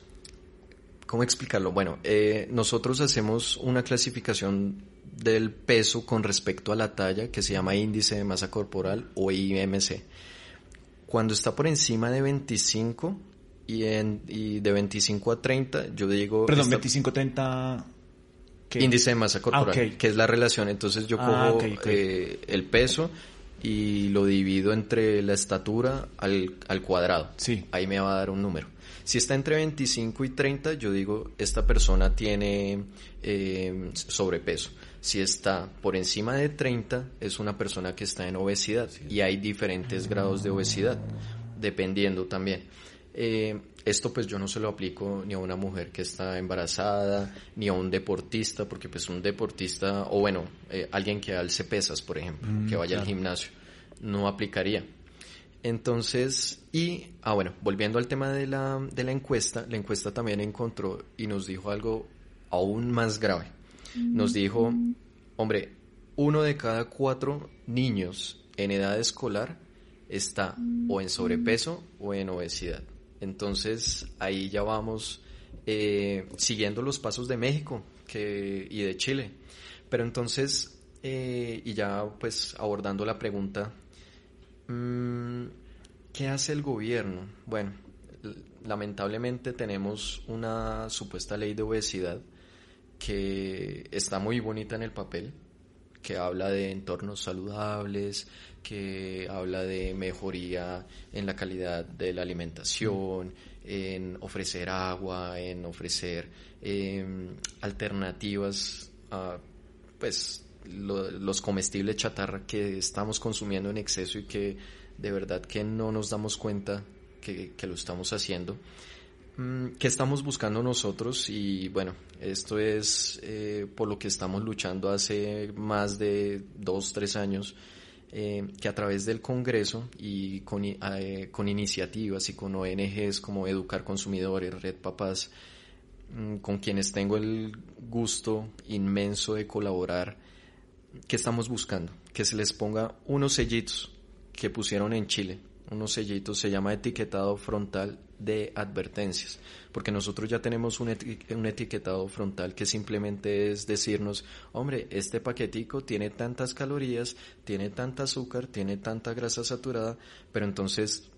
¿Cómo explicarlo? Bueno, eh, nosotros hacemos una clasificación del peso con respecto a la talla que se llama índice de masa corporal o IMC. Cuando está por encima de 25 y, en, y de 25 a 30, yo digo... Perdón, 25 a 30... Índice de masa corporal, ah, que es la relación. Entonces yo ah, cojo eh, el peso y lo divido entre la estatura al, al cuadrado. Sí. Ahí me va a dar un número. Si está entre 25 y 30, yo digo, esta persona tiene eh, sobrepeso. Si está por encima de 30, es una persona que está en obesidad. Y hay diferentes grados de obesidad, dependiendo también. Eh, esto pues yo no se lo aplico ni a una mujer que está embarazada, ni a un deportista, porque pues un deportista, o bueno, eh, alguien que alce pesas, por ejemplo, que vaya al gimnasio, no aplicaría. Entonces, y, ah bueno, volviendo al tema de la, de la encuesta, la encuesta también encontró y nos dijo algo aún más grave. Nos dijo, hombre, uno de cada cuatro niños en edad escolar está o en sobrepeso o en obesidad. Entonces ahí ya vamos eh, siguiendo los pasos de México y de Chile. Pero entonces, eh, y ya pues abordando la pregunta, mm, ¿qué hace el gobierno? Bueno, lamentablemente tenemos una supuesta ley de obesidad que está muy bonita en el papel, que habla de entornos saludables, que habla de mejoría en la calidad de la alimentación, en ofrecer agua, en ofrecer em, alternativas a pues los comestibles chatarra que estamos consumiendo en exceso y que de verdad que no nos damos cuenta que, lo estamos haciendo. Mm, ¿Qué estamos buscando nosotros? Y bueno, esto es eh, por lo que estamos luchando hace más de dos, tres años eh, que a través del Congreso y con, eh, con, iniciativas y con ONGs como Educar Consumidores, Red Papás, mm, con quienes tengo el gusto inmenso de colaborar, ¿qué estamos buscando? Que se les ponga unos sellitos que pusieron en Chile, unos sellitos, se llama etiquetado frontal de advertencias, porque nosotros ya tenemos un, etiquetado frontal que simplemente es decirnos, hombre, este paquetico tiene tantas calorías, tiene tanta azúcar, tiene tanta grasa saturada, pero entonces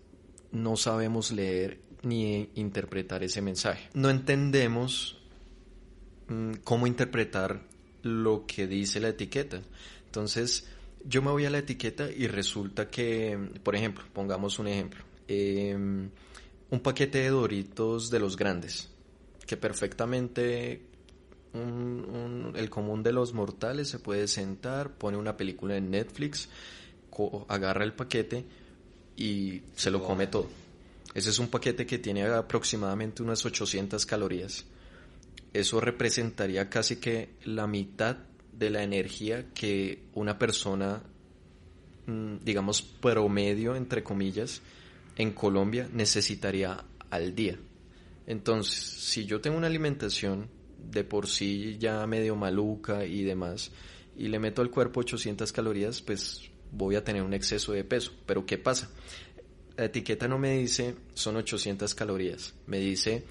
no sabemos leer ni interpretar ese mensaje. No entendemos mm, cómo interpretar lo que dice la etiqueta. Entonces, yo me voy a la etiqueta y resulta que, por ejemplo, pongamos un ejemplo. Eh, un paquete de doritos de los grandes, que perfectamente el común de los mortales se puede sentar, pone una película en Netflix, agarra el paquete y se lo come todo. Ese es un paquete que tiene aproximadamente unas 800 calorías. Eso representaría casi que la mitad de la energía que una persona, mm, digamos, promedio, entre comillas, en Colombia necesitaría al día. Entonces, si yo tengo una alimentación de por sí ya medio maluca y demás, y le meto al cuerpo 800 calorías, pues voy a tener un exceso de peso. Pero ¿qué pasa? La etiqueta no me dice son 800 calorías, me dice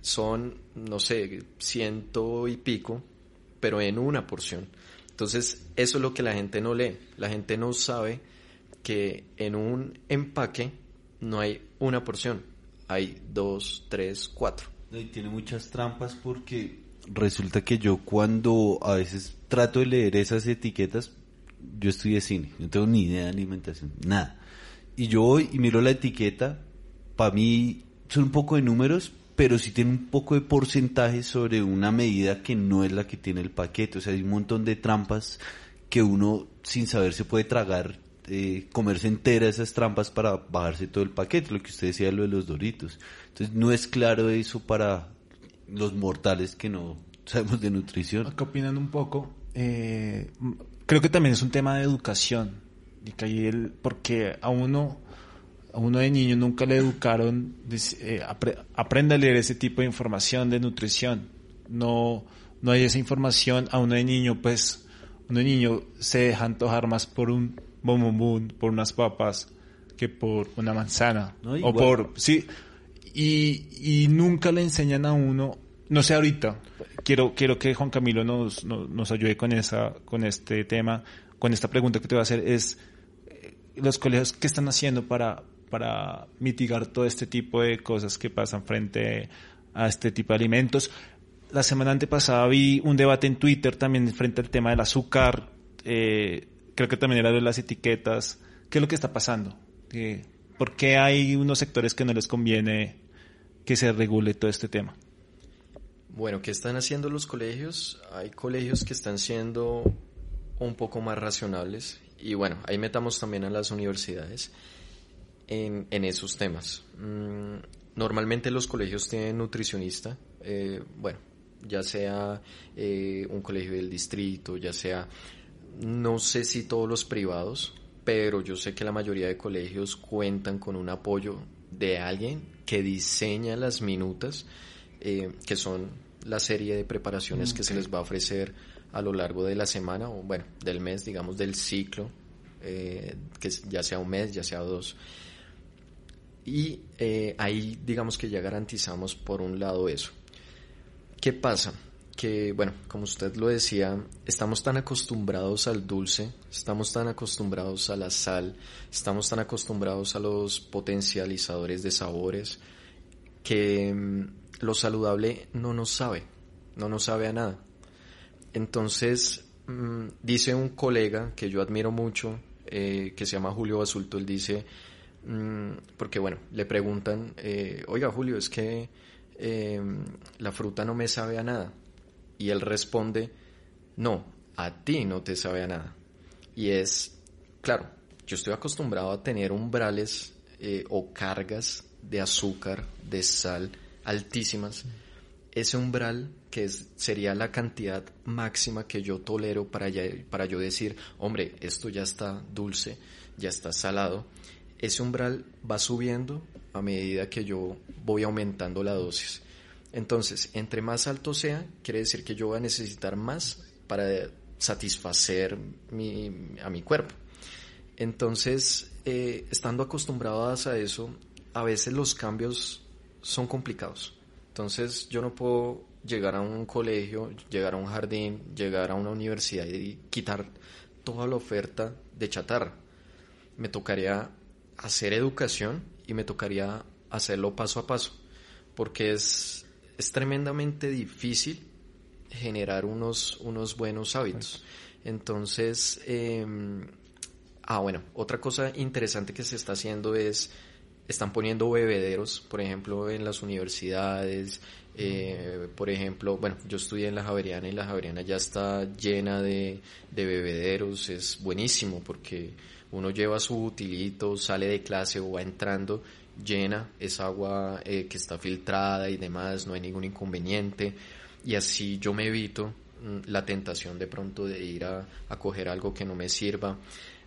son, no sé, ciento y pico, pero en una porción. Entonces, eso es lo que la gente no lee. La gente no sabe que en un empaque no hay una porción, hay dos, tres, cuatro. Y tiene muchas trampas porque resulta que yo cuando a veces trato de leer esas etiquetas, yo estudié cine, no tengo ni idea de alimentación, nada. Y yo voy y miro la etiqueta, para mí son un poco de números, pero sí tiene un poco de porcentaje sobre una medida que no es la que tiene el paquete. O sea, hay un montón de trampas que uno sin saber se puede tragar eh, comerse entera esas trampas para bajarse todo el paquete, lo que usted decía lo de los doritos. Entonces no es claro eso para los mortales que no sabemos de nutrición. Acá opinando un poco, eh, creo que también es un tema de educación, y que el, porque a uno, a uno de niño nunca le educaron, eh, aprenda a leer ese tipo de información de nutrición. No, no hay esa información a uno de niño, pues, uno de niño se deja antojar más por un bom, por unas papas que por una manzana. o por, sí. Y, y nunca le enseñan a uno, no sé ahorita, quiero, quiero que Juan Camilo nos, nos, ayude con esa, con este tema, con esta pregunta que te voy a hacer es, eh, los colegios, ¿qué están haciendo para, para mitigar todo este tipo de cosas que pasan frente a este tipo de alimentos? La semana antepasada vi un debate en Twitter también frente al tema del azúcar, eh, creo que también era de las etiquetas. ¿Qué es lo que está pasando? ¿Por qué hay unos sectores que no les conviene que se regule todo este tema? Bueno, ¿qué están haciendo los colegios? Hay colegios que están siendo un poco más racionales y bueno, ahí metamos también a las universidades en, esos temas. Mm, normalmente los colegios tienen nutricionista, eh, bueno, ya sea eh, un colegio del distrito, ya sea, no sé si todos los privados, pero yo sé que la mayoría de colegios cuentan con un apoyo de alguien que diseña las minutas, eh, que son la serie de preparaciones que se les va a ofrecer a lo largo de la semana o bueno, del mes, digamos, del ciclo, eh, que ya sea un mes, ya sea dos. Y eh, ahí digamos que ya garantizamos por un lado eso. ¿Qué pasa? Que, bueno, como usted lo decía, estamos tan acostumbrados al dulce, estamos tan acostumbrados a la sal, estamos tan acostumbrados a los potencializadores de sabores, que mm, lo saludable no nos sabe, no nos sabe a nada. Entonces, mm, dice un colega que yo admiro mucho, eh, que se llama Julio Basulto, él dice, porque bueno, le preguntan, eh, oiga Julio, es que eh, la fruta no me sabe a nada. Y él responde, no, a ti no te sabe a nada. Y es, claro, yo estoy acostumbrado a tener umbrales o cargas de azúcar, de sal altísimas. Ese umbral que sería la cantidad máxima que yo tolero para, para yo decir, hombre, esto ya está dulce, ya está salado, ese umbral va subiendo a medida que yo voy aumentando la dosis. Entonces, entre más alto sea, quiere decir que yo voy a necesitar más para satisfacer a mi cuerpo. Entonces, eh, estando acostumbradas a eso, a veces los cambios son complicados. Entonces, yo no puedo llegar a un colegio, llegar a un jardín, llegar a una universidad y quitar toda la oferta de chatarra. Me tocaría hacer educación y me tocaría hacerlo paso a paso, porque es, es tremendamente difícil generar unos, unos buenos hábitos. Entonces, em, ah, bueno, otra cosa interesante que se está haciendo es, están poniendo bebederos, por ejemplo, en las universidades, eh, por ejemplo, bueno, yo estudié en la Javeriana y la Javeriana ya está llena de, bebederos, es buenísimo porque uno lleva su utilito, sale de clase o va entrando, llena esa agua eh, que está filtrada y demás, no hay ningún inconveniente y así yo me evito mm, la tentación de pronto de ir a, a coger algo que no me sirva.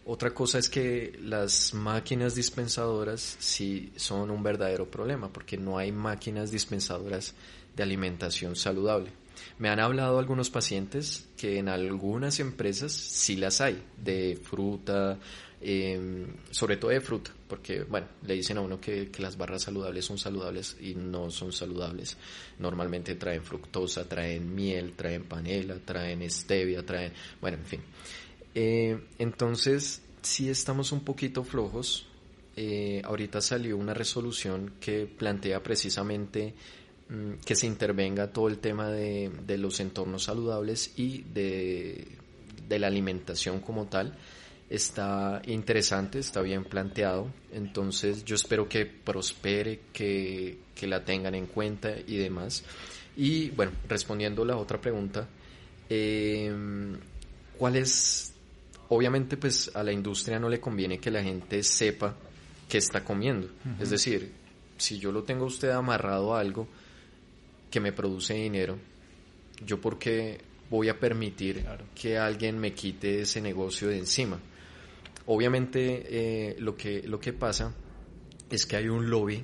Otra cosa es que las máquinas dispensadoras sí son un verdadero problema porque no hay máquinas dispensadoras de alimentación saludable. Me han hablado algunos pacientes que en algunas empresas sí las hay, de fruta, em, sobre todo de fruta, porque bueno, le dicen a uno que, las barras saludables son saludables y no son saludables. Normalmente traen fructosa, traen miel, traen panela, traen stevia, traen, bueno, en fin. Eh, entonces, si estamos un poquito flojos. Eh, ahorita salió una resolución que plantea precisamente Mm, que se intervenga todo el tema de, los entornos saludables y de, la alimentación como tal. Está interesante, está bien planteado, entonces yo espero que prospere, que, la tengan en cuenta y demás. Y bueno, respondiendo la otra pregunta, em, ¿cuál es? Obviamente pues a la industria no le conviene que la gente sepa qué está comiendo. Es decir, si yo lo tengo usted amarrado a algo, que me produce dinero, yo porque voy a permitir que alguien me quite ese negocio de encima. Obviamente eh, lo, que, lo que pasa es que hay un lobby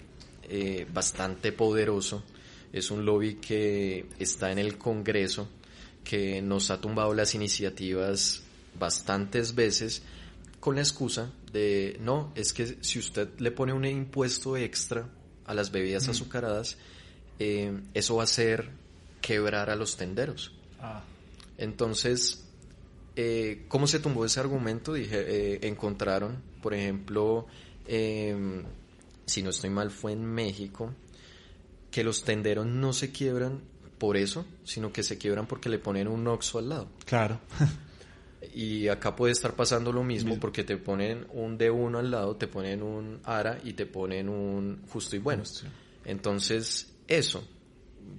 eh, bastante poderoso, es un lobby que está en el Congreso, que nos ha tumbado las iniciativas bastantes veces con la excusa de, no, es que si usted le pone un impuesto extra a las bebidas azucaradas, eh, eso va a hacer quebrar a los tenderos. Ah. Entonces, eh, ¿cómo se tumbó ese argumento? Dije, eh, encontraron, por ejemplo, em, si no estoy mal, fue en México, que los tenderos no se quiebran por eso, sino que se quiebran porque le ponen un oxo al lado. Claro. Y acá puede estar pasando lo mismo porque te ponen un D1 al lado, te ponen un ARA y te ponen un justo y bueno. Entonces, eso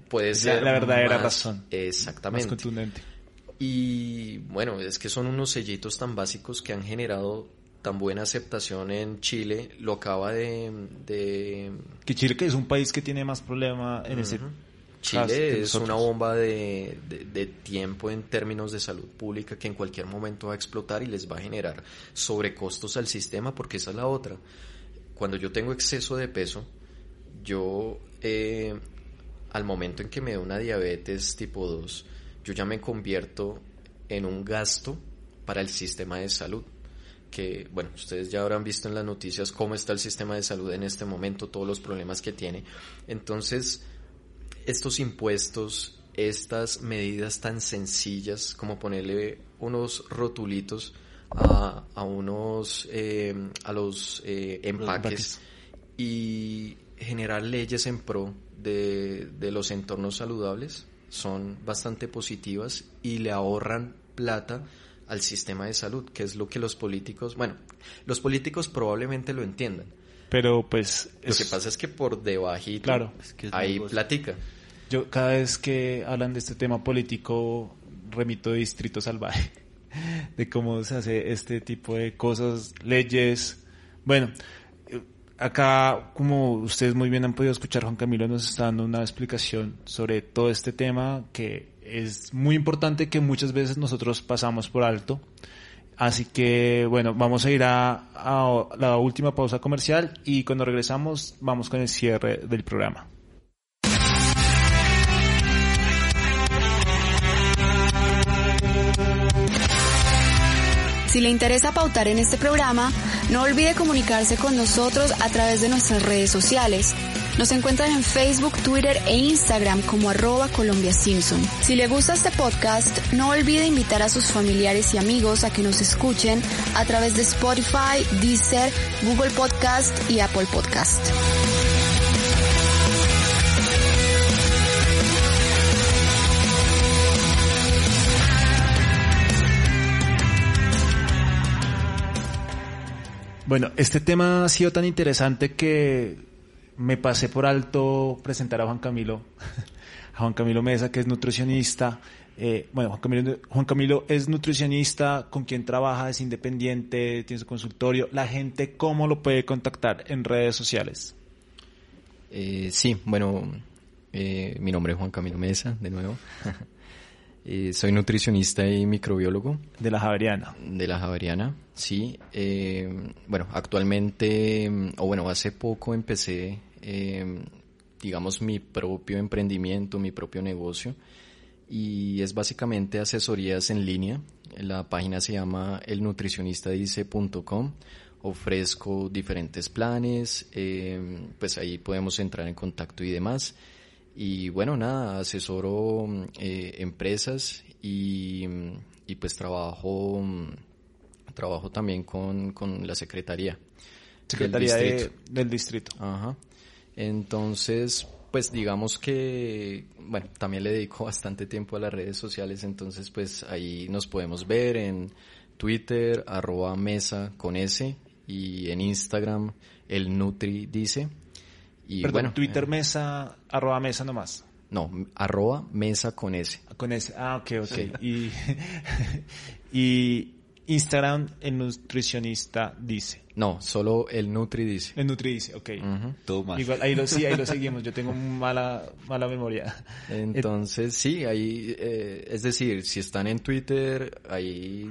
puede ser. La, verdadera razón. Exactamente. Más contundente. Y bueno, es que son unos sellitos tan básicos que han generado tan buena aceptación en Chile. Lo acaba de. Que Chile, que es un país que tiene más problema en ese Chile es una bomba de, tiempo en términos de salud pública que en cualquier momento va a explotar y les va a generar sobrecostos al sistema porque esa es la otra. Cuando yo tengo exceso de peso, yo eh, al momento en que me da una diabetes tipo 2, yo ya me convierto en un gasto para el sistema de salud que, bueno, ustedes ya habrán visto en las noticias cómo está el sistema de salud en este momento, todos los problemas que tiene. Entonces, estos impuestos, estas medidas tan sencillas como ponerle unos rotulitos a, a unos, eh, a los eh, empaques y generar leyes en pro de, de los entornos saludables son bastante positivas y le ahorran plata al sistema de salud, que es lo que los políticos, bueno, los políticos probablemente lo entiendan. Pero pues... Lo que pasa es que por debajito claro, hay platica. Yo cada vez que hablan de este tema político remito de Distrito Salvaje, de cómo se hace este tipo de cosas, leyes. Bueno, acá, como ustedes muy bien han podido escuchar, Juan Camilo nos está dando una explicación sobre todo este tema que es muy importante que muchas veces nosotros pasamos por alto. Así que bueno, vamos a ir a, a la última pausa comercial y cuando regresamos vamos con el cierre del programa. Si le interesa pautar en este programa, no olvide comunicarse con nosotros a través de nuestras redes sociales. Nos encuentran en Facebook, Twitter e Instagram como arroba Colombia Simpson. Si le gusta este podcast, no olvide invitar a sus familiares y amigos a que nos escuchen a través de Spotify, Deezer, Google Podcast y Apple Podcast. Bueno, este tema ha sido tan interesante que me pasé por alto presentar a Juan Camilo, a Juan Camilo Mesa, que es nutricionista. Eh, bueno, Juan Camilo, Juan Camilo es nutricionista, con quien trabaja, es independiente, tiene su consultorio. La gente, ¿cómo lo puede contactar en redes sociales? Eh, sí, bueno, eh, mi nombre es Juan Camilo Mesa, de nuevo. Eh, soy nutricionista y microbiólogo. De la Javeriana. De la Javeriana, sí. Eh, bueno, actualmente, o bueno, hace poco empecé, eh, digamos, mi propio emprendimiento, mi propio negocio. Y es básicamente asesorías en línea. La página se llama elnutricionistadice.com. Ofrezco diferentes planes, pues ahí podemos entrar en contacto y demás. Y bueno, nada, asesoro eh, empresas y, y, pues trabajo, trabajo también con, con la Secretaría. Secretaría del distrito. del distrito. Ajá. Entonces, pues digamos que, bueno, también le dedico bastante tiempo a las redes sociales, entonces pues ahí nos podemos ver en Twitter, arroba mesa con S, y en Instagram, el Nutri dice. Y bueno, Twitter eh, mesa, arroba mesa nomás. No, arroba mesa con S. Con S, ah, ok, ok. Y, y Instagram, el nutricionista dice. No, solo el Nutri dice. El Nutri dice, ok. Todo mal. Igual, ahí lo, sí, ahí lo seguimos. Yo tengo mala, mala memoria. Entonces, sí, ahí, eh, es decir, si están en Twitter, ahí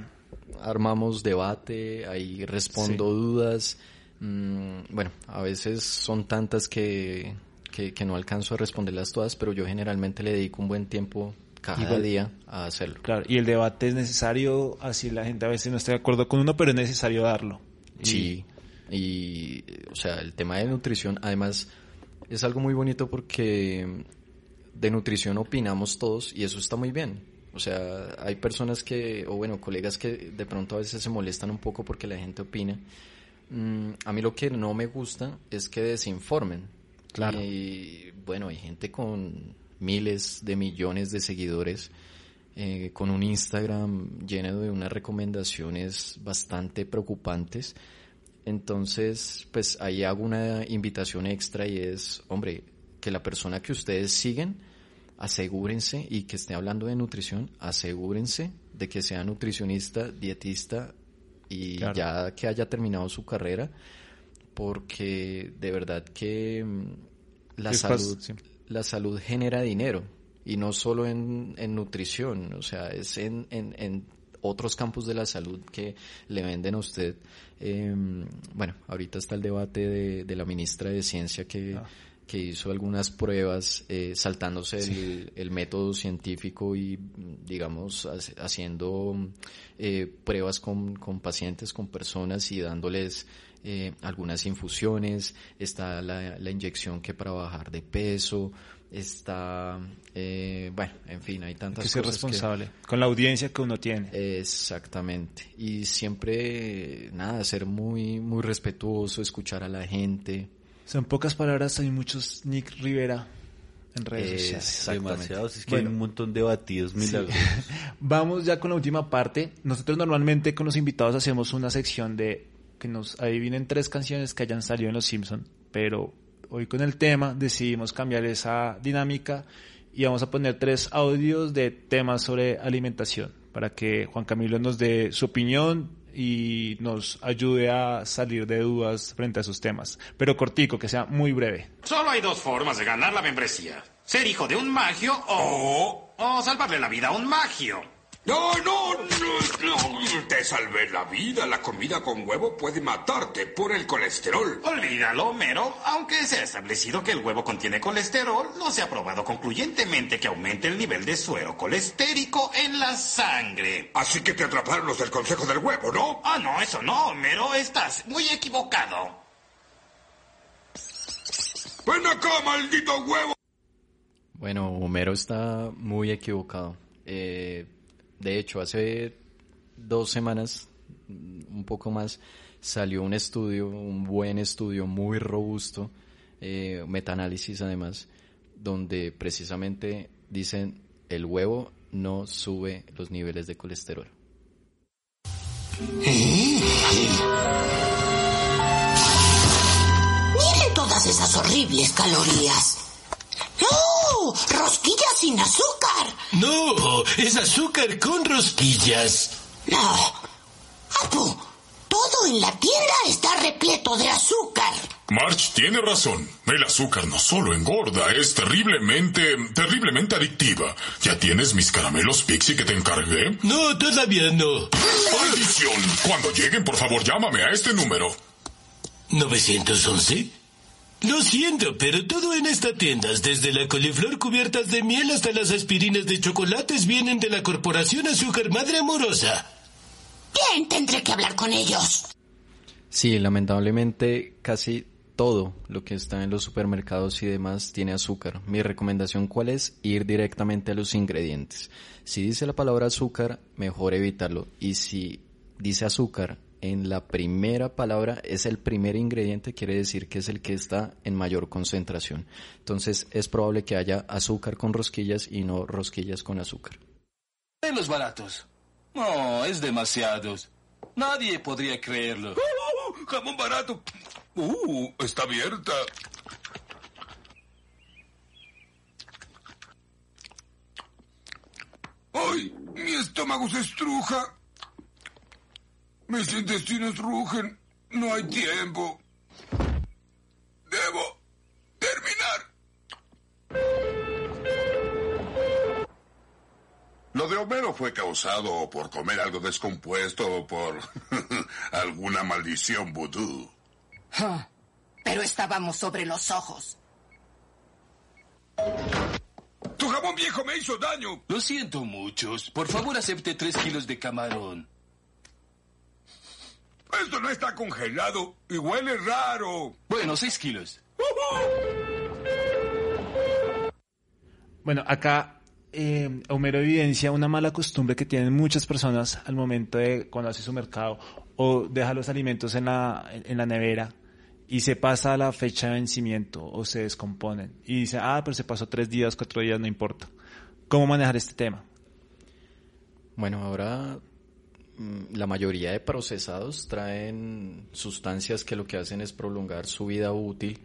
armamos debate, ahí respondo dudas. Mm, bueno, a veces son tantas que, que, no alcanzo a responderlas todas, pero yo generalmente le dedico un buen tiempo cada día a hacerlo. Claro, y el debate es necesario, así la gente a veces no está de acuerdo con uno, pero es necesario darlo. Sí, y o sea, el tema de nutrición, además, es algo muy bonito porque de nutrición opinamos todos y eso está muy bien. O sea, hay personas que, o bueno, colegas que de pronto a veces se molestan un poco porque la gente opina Mm, a mí lo que no me gusta es que desinformen. Claro. Y bueno, hay gente con miles de millones de seguidores eh, con un Instagram lleno de unas recomendaciones bastante preocupantes. Entonces, pues ahí hago una invitación extra y es, hombre, que la persona que ustedes siguen, asegúrense y que esté hablando de nutrición, asegúrense de que sea nutricionista, dietista y ya que haya terminado su carrera, porque de verdad que mm, la salud, la salud genera dinero y no solo en, en nutrición, o sea, es en, en, en, otros campos de la salud que le venden a usted. Eh, bueno, ahorita está el debate de, de la ministra de Ciencia que... Ah que hizo algunas pruebas eh, saltándose el, el, método científico y, digamos, haciendo eh, pruebas con, con, pacientes, con personas y dándoles eh, algunas infusiones. Está la, la, inyección que para bajar de peso. Está, eh, bueno, en fin, hay tantas que ser responsable con la audiencia que uno tiene. Exactamente. Y siempre, nada, ser muy, muy respetuoso, escuchar a la gente. Son pocas palabras, hay muchos Nick Rivera en redes sociales. Demasiados, es que hay un montón de batidos milagrosos. Sí. Vamos ya con la última parte. Nosotros normalmente con los invitados hacemos una sección de que nos adivinen tres canciones que hayan salido en Los Simpson, pero hoy con el tema decidimos cambiar esa dinámica y vamos a poner tres audios de temas sobre alimentación para que Juan Camilo nos dé su opinión, y nos ayude a salir de dudas frente a esos temas. Pero cortico, que sea muy breve. Solo hay dos formas de ganar la membresía. Ser hijo de un magio o... o salvarle la vida a un magio. No, no, no, no, te salvé la vida. La comida con huevo puede matarte por el colesterol. Olvídalo, Mero. Aunque se ha establecido que el huevo contiene colesterol, no se ha probado concluyentemente que aumente el nivel de suero colestérico en la sangre. Así que te atraparon los del consejo del huevo, ¿no? Ah, no, eso no, Mero. Estás muy equivocado. Ven acá, maldito huevo. Bueno, Homero está muy equivocado. Eh, de hecho, hace dos semanas, un poco más, salió un estudio, un buen estudio, muy robusto, eh, metaanálisis además, donde precisamente dicen el huevo no sube los niveles de colesterol. Miren todas esas horribles calorías. ¡Oh! ¡Rosquillas sin azúcar! No, es azúcar con rosquillas. No. Apu, todo en la tienda está repleto de azúcar. March tiene razón. El azúcar no solo engorda, es terriblemente, terriblemente adictiva. ¿Ya tienes mis caramelos Pixie que te encargué? No, todavía no. ¡Maldición! Cuando lleguen, por favor, llámame a este número. ¿911? Lo siento, pero todo en esta tienda, desde la coliflor cubiertas de miel hasta las aspirinas de chocolates, vienen de la Corporación Azúcar Madre Amorosa. Bien, tendré que hablar con ellos. Sí, lamentablemente casi todo lo que está en los supermercados y demás tiene azúcar. Mi recomendación cuál es? Ir directamente a los ingredientes. Si dice la palabra azúcar, mejor evitarlo. Y si dice azúcar en la primera palabra es el primer ingrediente, quiere decir que es el que está en mayor concentración. Entonces es probable que haya azúcar con rosquillas y no rosquillas con azúcar. De los baratos. No, es demasiados. Nadie podría creerlo. ¡Uh, jamón barato! ¡Uh! Está abierta. ¡Ay! Mi estómago se estruja. Mis intestinos rugen. No hay tiempo. Debo terminar. Lo de Homero fue causado por comer algo descompuesto o por alguna maldición vudú. Pero estábamos sobre los ojos. Tu jabón viejo me hizo daño. Lo siento muchos. Por favor, acepte tres kilos de camarón. Esto no está congelado y huele raro. Bueno, seis kilos. Bueno, acá eh, Homero evidencia una mala costumbre que tienen muchas personas al momento de cuando hace su mercado o deja los alimentos en la, en la nevera y se pasa la fecha de vencimiento o se descomponen y dice, ah, pero se pasó tres días, cuatro días, no importa. ¿Cómo manejar este tema? Bueno, ahora la mayoría de procesados traen sustancias que lo que hacen es prolongar su vida útil.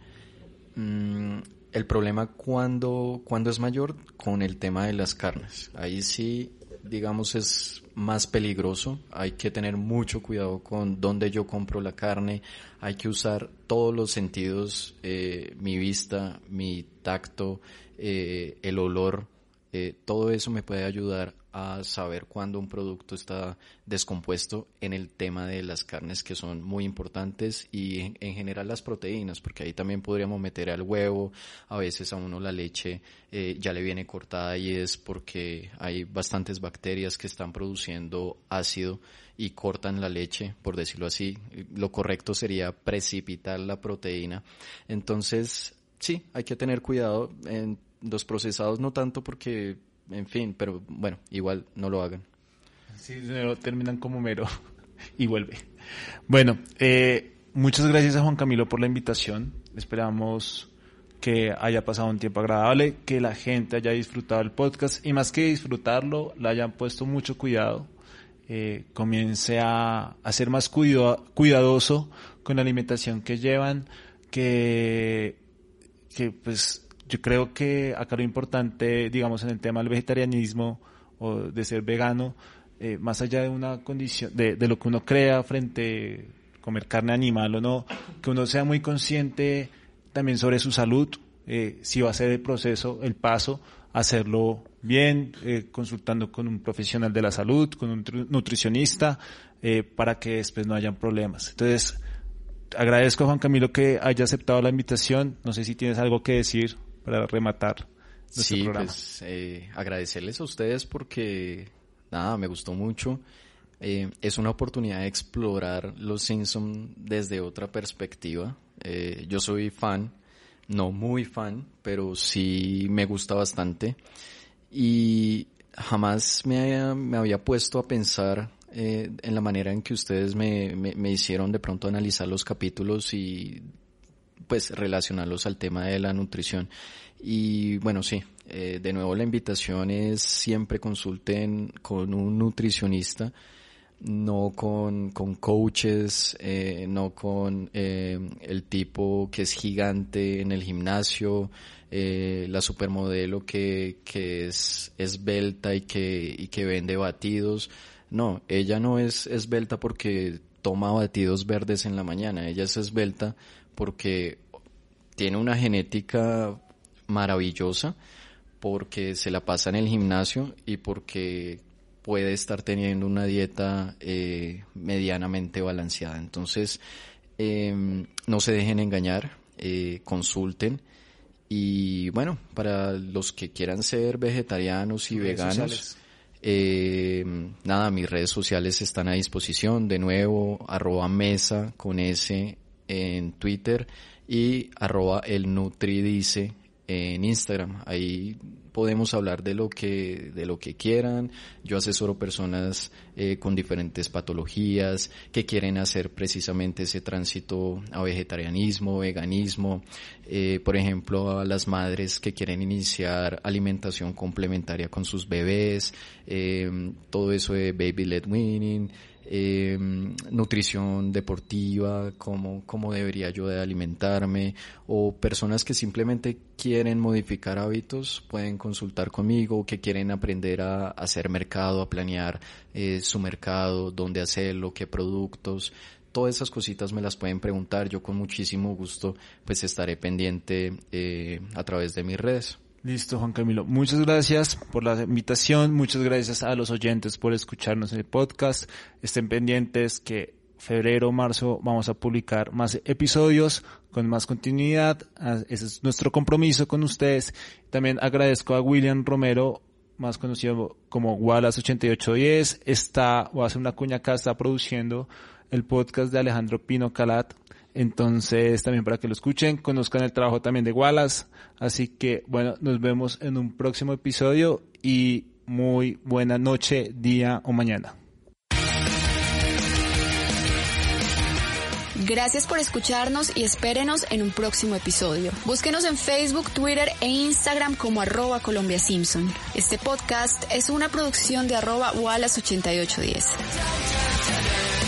Mm, el problema cuando, cuando es mayor con el tema de las carnes. Ahí sí, digamos, es más peligroso. Hay que tener mucho cuidado con dónde yo compro la carne. Hay que usar todos los sentidos, eh, mi vista, mi tacto, eh, el olor. Eh, todo eso me puede ayudar a saber cuándo un producto está descompuesto en el tema de las carnes que son muy importantes y en, general las proteínas, porque ahí también podríamos meter al huevo, a veces a uno la leche eh, ya le viene cortada y es porque hay bastantes bacterias que están produciendo ácido y cortan la leche, por decirlo así. Lo correcto sería precipitar la proteína. Entonces, sí, hay que tener cuidado en los procesados, no tanto porque en fin, pero bueno, igual no lo hagan. Sí, terminan como mero y vuelve. Bueno, eh, muchas gracias a Juan Camilo por la invitación. Esperamos que haya pasado un tiempo agradable, que la gente haya disfrutado el podcast y más que disfrutarlo, le hayan puesto mucho cuidado. Eh, comience a, a, ser más cuidadoso con la alimentación que llevan, que, que pues yo creo que acá lo importante, digamos, en el tema del vegetarianismo o de ser vegano, eh, más allá de una condición, de, de, lo que uno crea frente a comer carne animal o no, que uno sea muy consciente también sobre su salud, eh, si va a ser el proceso, el paso, hacerlo bien, eh, consultando con un profesional de la salud, con un nutricionista, eh, para que después no hayan problemas. Entonces, agradezco a Juan Camilo que haya aceptado la invitación. No sé si tienes algo que decir para rematar sí, Pues, eh, agradecerles a ustedes porque, nada, me gustó mucho. Eh, es una oportunidad de explorar los Simpsons desde otra perspectiva. Eh, yo soy fan, no muy fan, pero sí me gusta bastante. Y jamás me, me había puesto a pensar eh, en la manera en que ustedes me, me, me, hicieron de pronto analizar los capítulos y pues relacionarlos al tema de la nutrición. Y bueno, sí, eh, de nuevo la invitación es siempre consulten con un nutricionista, no con, con coaches, eh, no con eh, el tipo que es gigante en el gimnasio, la supermodelo que, que es esbelta y que, y que vende batidos. No, ella no es esbelta porque toma batidos verdes en la mañana, ella es esbelta porque tiene una genética maravillosa porque se la pasa en el gimnasio y porque puede estar teniendo una dieta eh, medianamente balanceada. Entonces, em, no se dejen engañar, eh, consulten. Y bueno, para los que quieran ser vegetarianos y veganos, eh, nada, mis redes sociales están a disposición. De nuevo, arroba mesa con S en Twitter y arroba el Nutridice en Instagram. Ahí podemos hablar de lo que de lo que quieran. Yo asesoro personas eh, con diferentes patologías que quieren hacer precisamente ese tránsito a vegetarianismo, veganismo. Eh, por ejemplo, a las madres que quieren iniciar alimentación complementaria con sus bebés. Eh, todo eso de baby led weaning eh, nutrición deportiva, cómo, cómo debería yo de alimentarme, o personas que simplemente quieren modificar hábitos, pueden consultar conmigo, que quieren aprender a, hacer mercado, a planear eh, su mercado, dónde hacerlo, qué productos, todas esas cositas me las pueden preguntar, yo con muchísimo gusto pues estaré pendiente eh, a través de mis redes. Listo, Juan Camilo. Muchas gracias por la invitación. Muchas gracias a los oyentes por escucharnos en el podcast. Estén pendientes que febrero, marzo vamos a publicar más episodios con más continuidad. Ah, ese es nuestro compromiso con ustedes. También agradezco a William Romero, más conocido como Wallace8810. Está, voy a hacer una cuña acá, está produciendo el podcast de Alejandro Pino Calat entonces, también para que lo escuchen, conozcan el trabajo también de Wallace. Así que, bueno, nos vemos en un próximo episodio y muy buena noche, día o mañana. Gracias por escucharnos y espérenos en un próximo episodio. Búsquenos en Facebook, Twitter e Instagram como arroba Colombia Simpson. Este podcast es una producción de arroba Wallace8810.